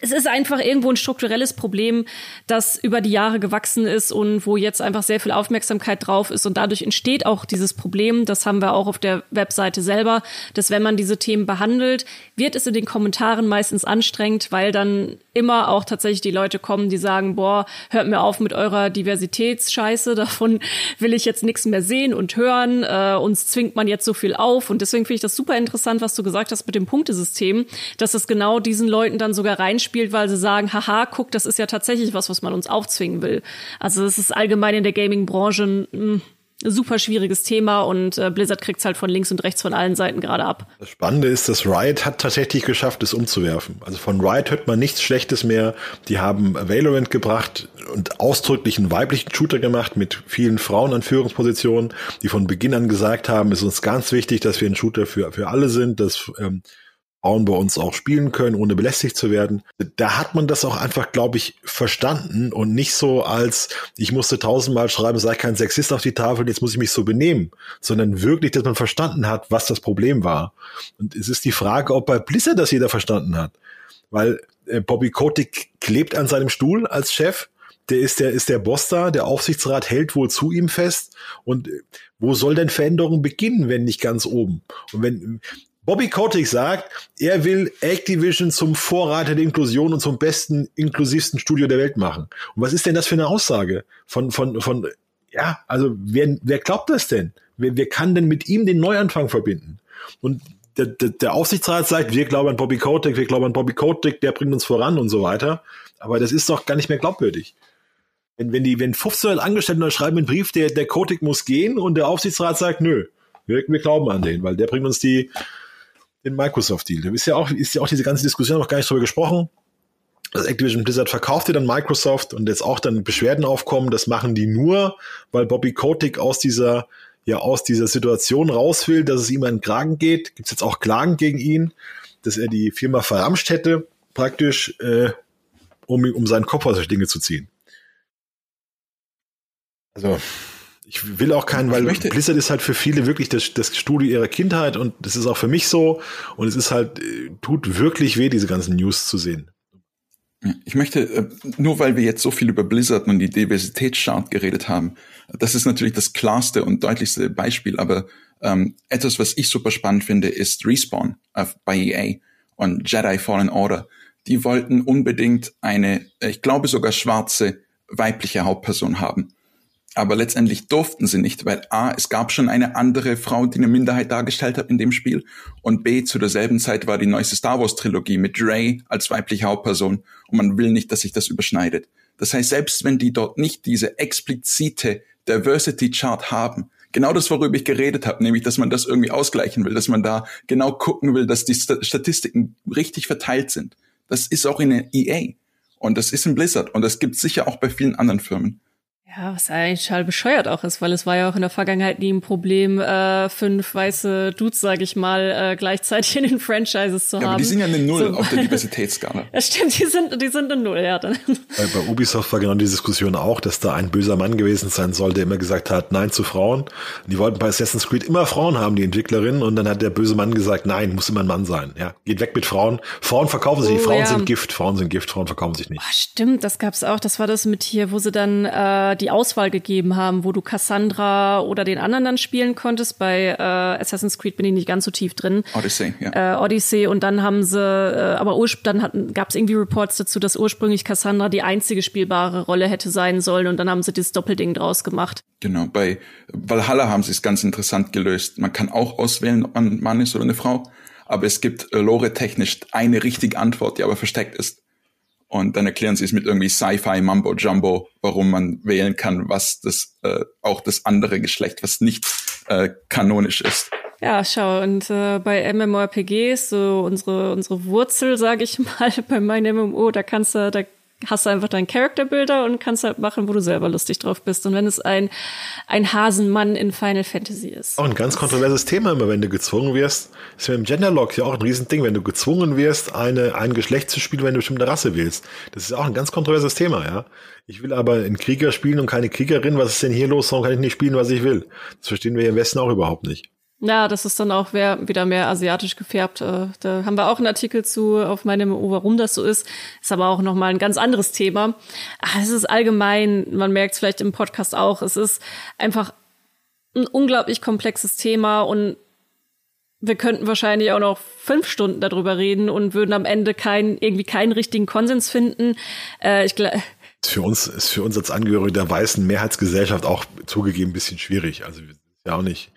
es ist einfach irgendwo ein strukturelles Problem, das über die Jahre gewachsen ist und wo jetzt einfach sehr viel Aufmerksamkeit drauf ist. Und dadurch entsteht auch dieses Problem, das haben wir auch auf der Webseite selber, dass wenn man diese Themen behandelt, wird es in den Kommentaren meistens anstrengend, weil dann immer auch tatsächlich die Leute kommen, die sagen, boah, hört mir auf mit eurer Diversitätsscheiße, davon will ich jetzt nichts mehr sehen und hören, äh, uns zwingt man jetzt so viel auf. Und deswegen finde ich das super interessant, was du gesagt hast mit dem Punktesystem, dass es genau diesen Leuten dann sogar reinspielt, spielt, weil sie sagen, haha, guck, das ist ja tatsächlich was, was man uns aufzwingen will. Also das ist allgemein in der Gaming-Branche ein hm, super schwieriges Thema und äh, Blizzard kriegt's halt von links und rechts von allen Seiten gerade ab. Das Spannende ist, dass Riot hat tatsächlich geschafft, es umzuwerfen. Also von Riot hört man nichts Schlechtes mehr. Die haben Valorant gebracht und ausdrücklich einen weiblichen Shooter gemacht mit vielen Frauen an Führungspositionen, die von Beginn an gesagt haben, es ist uns ganz wichtig, dass wir ein Shooter für, für alle sind, dass ähm, Frauen bei uns auch spielen können, ohne belästigt zu werden. Da hat man das auch einfach, glaube ich, verstanden und nicht so als, ich musste tausendmal schreiben, sei kein Sexist auf die Tafel, jetzt muss ich mich so benehmen, sondern wirklich, dass man verstanden hat, was das Problem war. Und es ist die Frage, ob bei Blizzard das jeder verstanden hat. Weil äh, Bobby Kotick klebt an seinem Stuhl als Chef, der ist der, ist der Boss da, der Aufsichtsrat hält wohl zu ihm fest. Und äh, wo soll denn Veränderung beginnen, wenn nicht ganz oben? Und wenn, Bobby Kotick sagt, er will Activision zum Vorreiter der Inklusion und zum besten, inklusivsten Studio der Welt machen. Und was ist denn das für eine Aussage? Von, von, von, ja, also wer, wer glaubt das denn? Wer, wer kann denn mit ihm den Neuanfang verbinden? Und der, der, der Aufsichtsrat sagt, wir glauben an Bobby Kotick, wir glauben an Bobby Kotick, der bringt uns voran und so weiter. Aber das ist doch gar nicht mehr glaubwürdig. Wenn, wenn die, wenn 15 Angestellte schreiben einen Brief, der, der Kotick muss gehen und der Aufsichtsrat sagt, nö, wir, wir glauben an den, weil der bringt uns die, den Microsoft-Deal. Da ist ja auch, ist ja auch diese ganze Diskussion noch gar nicht drüber gesprochen. Das Activision Blizzard verkaufte dann Microsoft und jetzt auch dann Beschwerden aufkommen, das machen die nur, weil Bobby Kotick aus dieser, ja, aus dieser Situation raus will, dass es ihm an den Kragen geht. Gibt es jetzt auch Klagen gegen ihn, dass er die Firma verramscht hätte, praktisch, äh, um, um seinen Kopf aus der Dinge zu ziehen. Also, ich will auch keinen, weil Blizzard ist halt für viele wirklich das, das Studio ihrer Kindheit und das ist auch für mich so. Und es ist halt, äh, tut wirklich weh, diese ganzen News zu sehen. Ich möchte, äh, nur weil wir jetzt so viel über Blizzard und die Diversitätschart geredet haben, das ist natürlich das klarste und deutlichste Beispiel, aber ähm, etwas, was ich super spannend finde, ist Respawn bei EA und Jedi Fallen Order. Die wollten unbedingt eine, ich glaube sogar schwarze weibliche Hauptperson haben aber letztendlich durften sie nicht, weil A, es gab schon eine andere Frau, die eine Minderheit dargestellt hat in dem Spiel und B, zu derselben Zeit war die neueste Star Wars Trilogie mit Rey als weibliche Hauptperson und man will nicht, dass sich das überschneidet. Das heißt, selbst wenn die dort nicht diese explizite Diversity Chart haben, genau das, worüber ich geredet habe, nämlich, dass man das irgendwie ausgleichen will, dass man da genau gucken will, dass die Statistiken richtig verteilt sind. Das ist auch in der EA und das ist in Blizzard und das gibt sicher auch bei vielen anderen Firmen. Ja, was eigentlich total bescheuert auch ist, weil es war ja auch in der Vergangenheit nie ein Problem, äh, fünf weiße Dudes, sage ich mal, äh, gleichzeitig in den Franchises zu ja, haben. Aber die sind ja eine Null so. auf der Diversitätsskala. ja, stimmt, die sind, die sind eine Null, ja. Dann. Bei, bei Ubisoft war genau die Diskussion auch, dass da ein böser Mann gewesen sein soll, der immer gesagt hat, nein zu Frauen. Und die wollten bei Assassin's Creed immer Frauen haben, die Entwicklerinnen, und dann hat der böse Mann gesagt, nein, muss immer ein Mann sein. Ja, geht weg mit Frauen. Frauen verkaufen sich, oh, Frauen ja. sind Gift, Frauen sind Gift, Frauen verkaufen sich nicht. Oh, stimmt, das gab's auch. Das war das mit hier, wo sie dann äh, die Auswahl gegeben haben, wo du Cassandra oder den anderen dann spielen konntest. Bei äh, Assassin's Creed bin ich nicht ganz so tief drin. Odyssey, ja. Äh, Odyssey und dann haben sie, äh, aber dann gab es irgendwie Reports dazu, dass ursprünglich Cassandra die einzige spielbare Rolle hätte sein sollen und dann haben sie das Doppelding draus gemacht. Genau, bei Valhalla haben sie es ganz interessant gelöst. Man kann auch auswählen, ob man ein Mann ist oder eine Frau, aber es gibt äh, lore-technisch eine richtige Antwort, die aber versteckt ist. Und dann erklären sie es mit irgendwie Sci-Fi, Mumbo Jumbo, warum man wählen kann, was das äh, auch das andere Geschlecht, was nicht äh, kanonisch ist. Ja, schau, und äh, bei MMORPGs, so unsere, unsere Wurzel, sage ich mal, bei meinem MMO, da kannst du, da hast du einfach deinen Character Builder und kannst halt machen, wo du selber lustig drauf bist. Und wenn es ein, ein Hasenmann in Final Fantasy ist. Auch ein ganz kontroverses Thema immer, wenn du gezwungen wirst. ist ja im Genderlock ja auch ein Riesending, wenn du gezwungen wirst, eine, ein Geschlecht zu spielen, wenn du bestimmte Rasse willst. Das ist auch ein ganz kontroverses Thema, ja. Ich will aber einen Krieger spielen und keine Kriegerin. Was ist denn hier los? Warum kann ich nicht spielen, was ich will? Das verstehen wir im Westen auch überhaupt nicht. Ja, das ist dann auch wieder mehr asiatisch gefärbt. Äh, da haben wir auch einen Artikel zu auf meinem O, warum das so ist. Ist aber auch nochmal ein ganz anderes Thema. Es ist allgemein, man merkt es vielleicht im Podcast auch, es ist einfach ein unglaublich komplexes Thema und wir könnten wahrscheinlich auch noch fünf Stunden darüber reden und würden am Ende keinen, irgendwie keinen richtigen Konsens finden. Äh, ich glaube, für uns ist für uns als Angehörige der weißen Mehrheitsgesellschaft auch zugegeben ein bisschen schwierig. Also ja auch nicht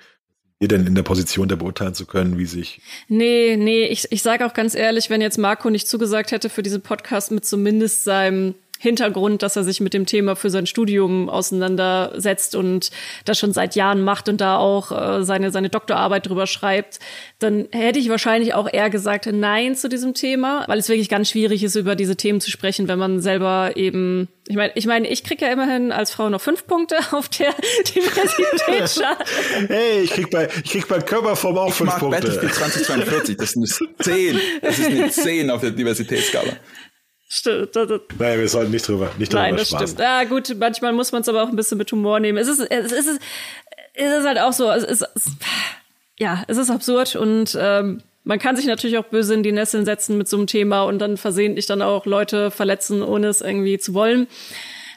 ihr denn in der Position, der beurteilen zu können, wie sich. Nee, nee, ich, ich sage auch ganz ehrlich, wenn jetzt Marco nicht zugesagt hätte für diesen Podcast mit zumindest seinem Hintergrund, dass er sich mit dem Thema für sein Studium auseinandersetzt und das schon seit Jahren macht und da auch äh, seine, seine Doktorarbeit drüber schreibt, dann hätte ich wahrscheinlich auch eher gesagt Nein zu diesem Thema, weil es wirklich ganz schwierig ist, über diese Themen zu sprechen, wenn man selber eben, ich meine, ich meine, ich krieg ja immerhin als Frau noch fünf Punkte auf der Diversitätschart. hey, ich krieg bei, ich krieg bei Körperform auch ich fünf mag Punkte. Battlefield 2042, das ist eine 10. Das ist eine 10 auf der Diversitätsskala. Stimmt. Naja, wir sollten nicht drüber, nicht drüber Nein, das stimmt. Ja, gut, manchmal muss man es aber auch ein bisschen mit Humor nehmen. Es ist, es ist, es ist halt auch so, es ist, es, ja, es ist absurd und ähm, man kann sich natürlich auch böse in die Nesseln setzen mit so einem Thema und dann versehentlich dann auch Leute verletzen, ohne es irgendwie zu wollen.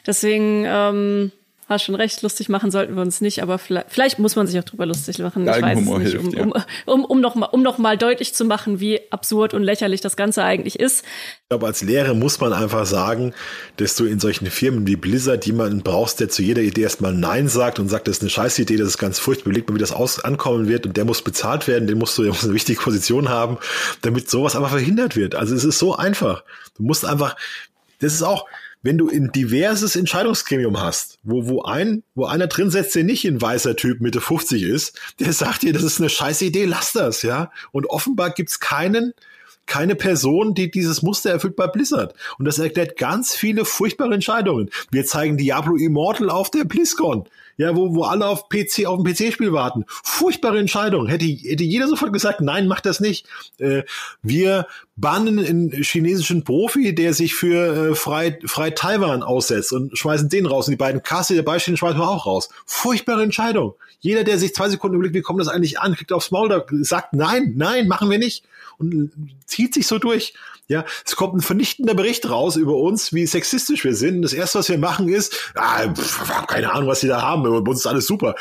Deswegen, ähm, hast schon recht, lustig machen sollten wir uns nicht, aber vielleicht, vielleicht muss man sich auch drüber lustig machen. Ich weiß Humor es nicht, hilft, um, um, um, um, noch mal, um noch mal deutlich zu machen, wie absurd und lächerlich das Ganze eigentlich ist. Ich glaube, als Lehrer muss man einfach sagen, dass du in solchen Firmen wie Blizzard jemanden brauchst, der zu jeder Idee erstmal Nein sagt und sagt, das ist eine scheiß Idee, das ist ganz furchtbar, überlegt mal, wie das aus ankommen wird und der muss bezahlt werden, den musst du, der muss eine wichtige Position haben, damit sowas einfach verhindert wird. Also es ist so einfach. Du musst einfach, das ist auch, wenn du ein diverses Entscheidungsgremium hast, wo, wo ein, wo einer drin setzt, der nicht ein weißer Typ Mitte 50 ist, der sagt dir, das ist eine scheiß Idee, lass das, ja. Und offenbar gibt's keinen, keine Person, die dieses Muster erfüllt bei Blizzard. Und das erklärt ganz viele furchtbare Entscheidungen. Wir zeigen Diablo Immortal auf der BlizzCon. Ja, wo, wo alle auf PC, auf ein PC-Spiel warten. Furchtbare Entscheidung. Hätte, hätte jeder sofort gesagt, nein, mach das nicht. Äh, wir bannen einen chinesischen Profi, der sich für äh, frei, frei Taiwan aussetzt und schmeißen den raus. Und die beiden Kasse, die dabei stehen, schmeißen wir auch raus. Furchtbare Entscheidung. Jeder, der sich zwei Sekunden überlegt, wie kommt das eigentlich an, kriegt aufs Maul, sagt nein, nein, machen wir nicht. Und zieht sich so durch. Ja, es kommt ein vernichtender Bericht raus über uns, wie sexistisch wir sind. Das erste, was wir machen, ist, ah, pff, keine Ahnung, was sie da haben, bei uns ist alles super.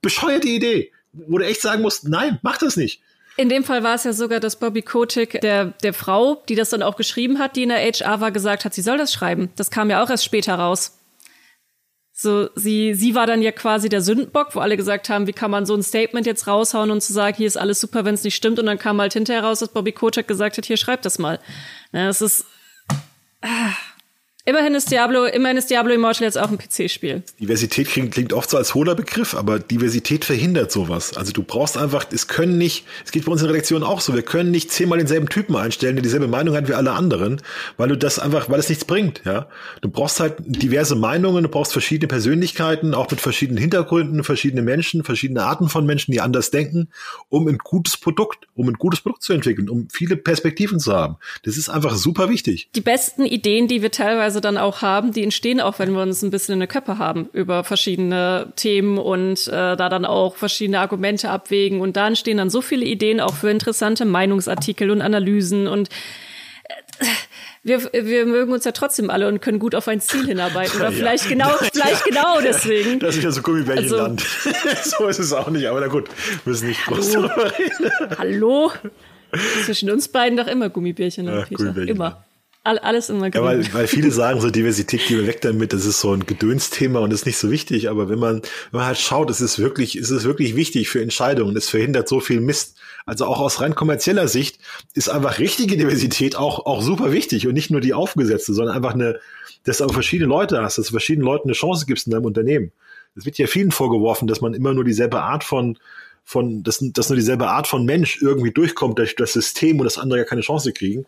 Bescheuerte Idee. Wo du echt sagen musst, nein, mach das nicht. In dem Fall war es ja sogar, dass Bobby Kotick der, der Frau, die das dann auch geschrieben hat, die in der HR war, gesagt hat, sie soll das schreiben. Das kam ja auch erst später raus. So, sie, sie war dann ja quasi der Sündenbock, wo alle gesagt haben, wie kann man so ein Statement jetzt raushauen und zu sagen, hier ist alles super, wenn es nicht stimmt. Und dann kam halt hinterher raus, dass Bobby Kotick gesagt hat, hier schreib das mal. Ja, das ist. Ah. Immerhin ist Diablo, immerhin ist Diablo Immortal jetzt auch ein PC-Spiel. Diversität klingt, klingt oft so als hohler Begriff, aber Diversität verhindert sowas. Also du brauchst einfach, es können nicht, es geht bei uns in der Redaktion auch so, wir können nicht zehnmal denselben Typen einstellen, der dieselbe Meinung hat wie alle anderen, weil du das einfach, weil es nichts bringt, ja. Du brauchst halt diverse Meinungen, du brauchst verschiedene Persönlichkeiten, auch mit verschiedenen Hintergründen, verschiedene Menschen, verschiedene Arten von Menschen, die anders denken, um ein gutes Produkt, um ein gutes Produkt zu entwickeln, um viele Perspektiven zu haben. Das ist einfach super wichtig. Die besten Ideen, die wir teilweise teilweise dann auch haben, die entstehen auch, wenn wir uns ein bisschen in der Köppe haben über verschiedene Themen und äh, da dann auch verschiedene Argumente abwägen. Und da entstehen dann so viele Ideen auch für interessante Meinungsartikel und Analysen und äh, wir, wir mögen uns ja trotzdem alle und können gut auf ein Ziel hinarbeiten. Oder ja. vielleicht genau, vielleicht ja. genau deswegen. Das ist ja so Gummibärchenland. Also, so ist es auch nicht, aber na gut, müssen nicht groß darüber reden. Hallo? Zwischen uns beiden doch immer Gummibärchen, ja, Peter. Gummibärchen. Immer alles immer. Ja, weil, weil viele sagen so, Diversität wir weg damit, das ist so ein Gedönsthema und ist nicht so wichtig. Aber wenn man, wenn man halt schaut, es ist wirklich, es ist wirklich wichtig für Entscheidungen. Es verhindert so viel Mist. Also auch aus rein kommerzieller Sicht ist einfach richtige Diversität auch, auch super wichtig und nicht nur die aufgesetzte, sondern einfach eine, dass du verschiedene Leute hast, dass du verschiedenen Leuten eine Chance gibst in deinem Unternehmen. Es wird ja vielen vorgeworfen, dass man immer nur dieselbe Art von, von, dass, dass nur dieselbe Art von Mensch irgendwie durchkommt durch das System und das andere ja keine Chance kriegen.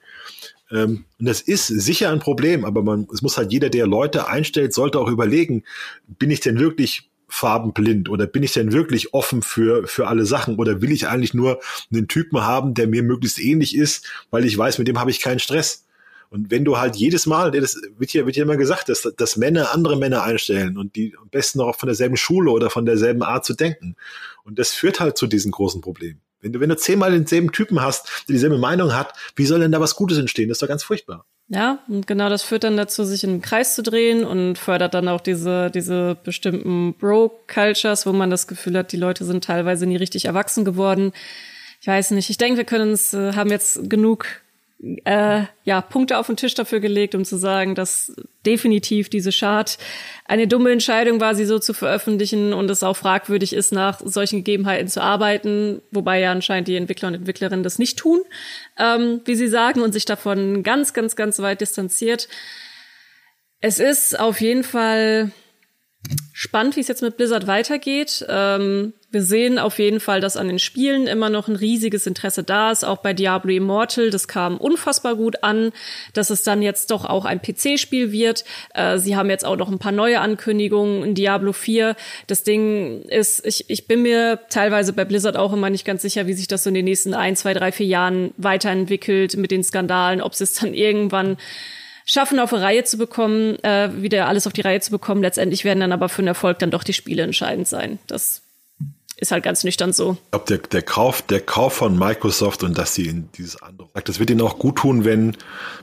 Ähm, und das ist sicher ein Problem, aber man, es muss halt jeder, der Leute einstellt, sollte auch überlegen, bin ich denn wirklich farbenblind oder bin ich denn wirklich offen für, für alle Sachen oder will ich eigentlich nur einen Typen haben, der mir möglichst ähnlich ist, weil ich weiß, mit dem habe ich keinen Stress. Und wenn du halt jedes Mal, das wird ja, wird ja immer gesagt, dass, dass Männer andere Männer einstellen und die am besten auch von derselben Schule oder von derselben Art zu denken. Und das führt halt zu diesen großen Problemen. Wenn du, wenn du zehnmal denselben Typen hast, der dieselbe Meinung hat, wie soll denn da was Gutes entstehen? Das ist doch ganz furchtbar. Ja, und genau das führt dann dazu, sich in einen Kreis zu drehen und fördert dann auch diese, diese bestimmten Bro-Cultures, wo man das Gefühl hat, die Leute sind teilweise nie richtig erwachsen geworden. Ich weiß nicht. Ich denke, wir können uns, äh, haben jetzt genug äh, ja, Punkte auf den Tisch dafür gelegt, um zu sagen, dass definitiv diese Chart eine dumme Entscheidung war, sie so zu veröffentlichen und es auch fragwürdig ist, nach solchen Gegebenheiten zu arbeiten, wobei ja anscheinend die Entwickler und Entwicklerinnen das nicht tun, ähm, wie sie sagen, und sich davon ganz, ganz, ganz weit distanziert. Es ist auf jeden Fall spannend, wie es jetzt mit Blizzard weitergeht. Ähm, wir sehen auf jeden Fall, dass an den Spielen immer noch ein riesiges Interesse da ist, auch bei Diablo Immortal. Das kam unfassbar gut an, dass es dann jetzt doch auch ein PC-Spiel wird. Äh, sie haben jetzt auch noch ein paar neue Ankündigungen in Diablo 4. Das Ding ist, ich, ich bin mir teilweise bei Blizzard auch immer nicht ganz sicher, wie sich das so in den nächsten ein, zwei, drei, vier Jahren weiterentwickelt mit den Skandalen, ob es dann irgendwann schaffen, auf eine Reihe zu bekommen, äh, wieder alles auf die Reihe zu bekommen. Letztendlich werden dann aber für den Erfolg dann doch die Spiele entscheidend sein. Das ist halt ganz nüchtern so. Ich glaube, der, der, Kauf, der Kauf von Microsoft und dass sie in dieses andere, das wird ihnen auch gut tun, wenn,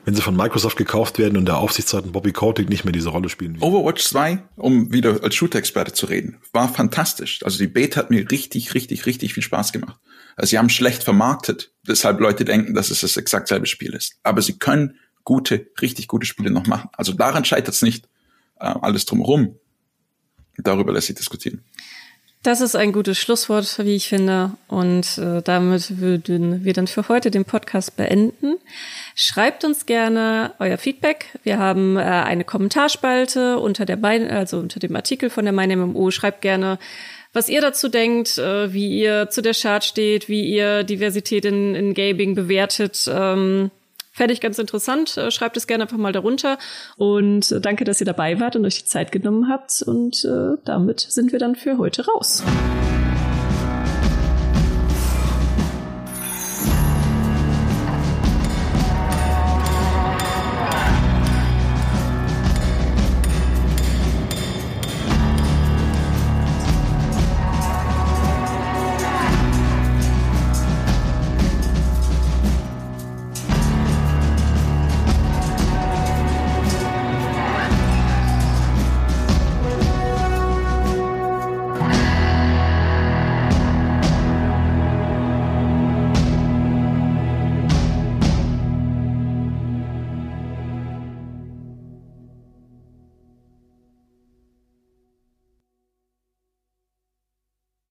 wenn sie von Microsoft gekauft werden und der Aufsichtsrat Bobby Kotick nicht mehr diese Rolle spielen wird. Overwatch 2, um wieder als Shooter-Experte zu reden, war fantastisch. Also die Beta hat mir richtig, richtig, richtig viel Spaß gemacht. Also sie haben schlecht vermarktet, weshalb Leute denken, dass es das exakt selbe Spiel ist. Aber sie können gute, richtig gute Spiele noch machen. Also daran scheitert es nicht. Äh, alles drumherum, darüber lässt sich diskutieren. Das ist ein gutes Schlusswort, wie ich finde. Und äh, damit würden wir dann für heute den Podcast beenden. Schreibt uns gerne euer Feedback. Wir haben äh, eine Kommentarspalte unter der Bein also unter dem Artikel von der MeinMMO. Schreibt gerne, was ihr dazu denkt, äh, wie ihr zu der Chart steht, wie ihr Diversität in, in Gaming bewertet. Ähm, Fände ich ganz interessant. Äh, schreibt es gerne einfach mal darunter. Und äh, danke, dass ihr dabei wart und euch die Zeit genommen habt. Und äh, damit sind wir dann für heute raus.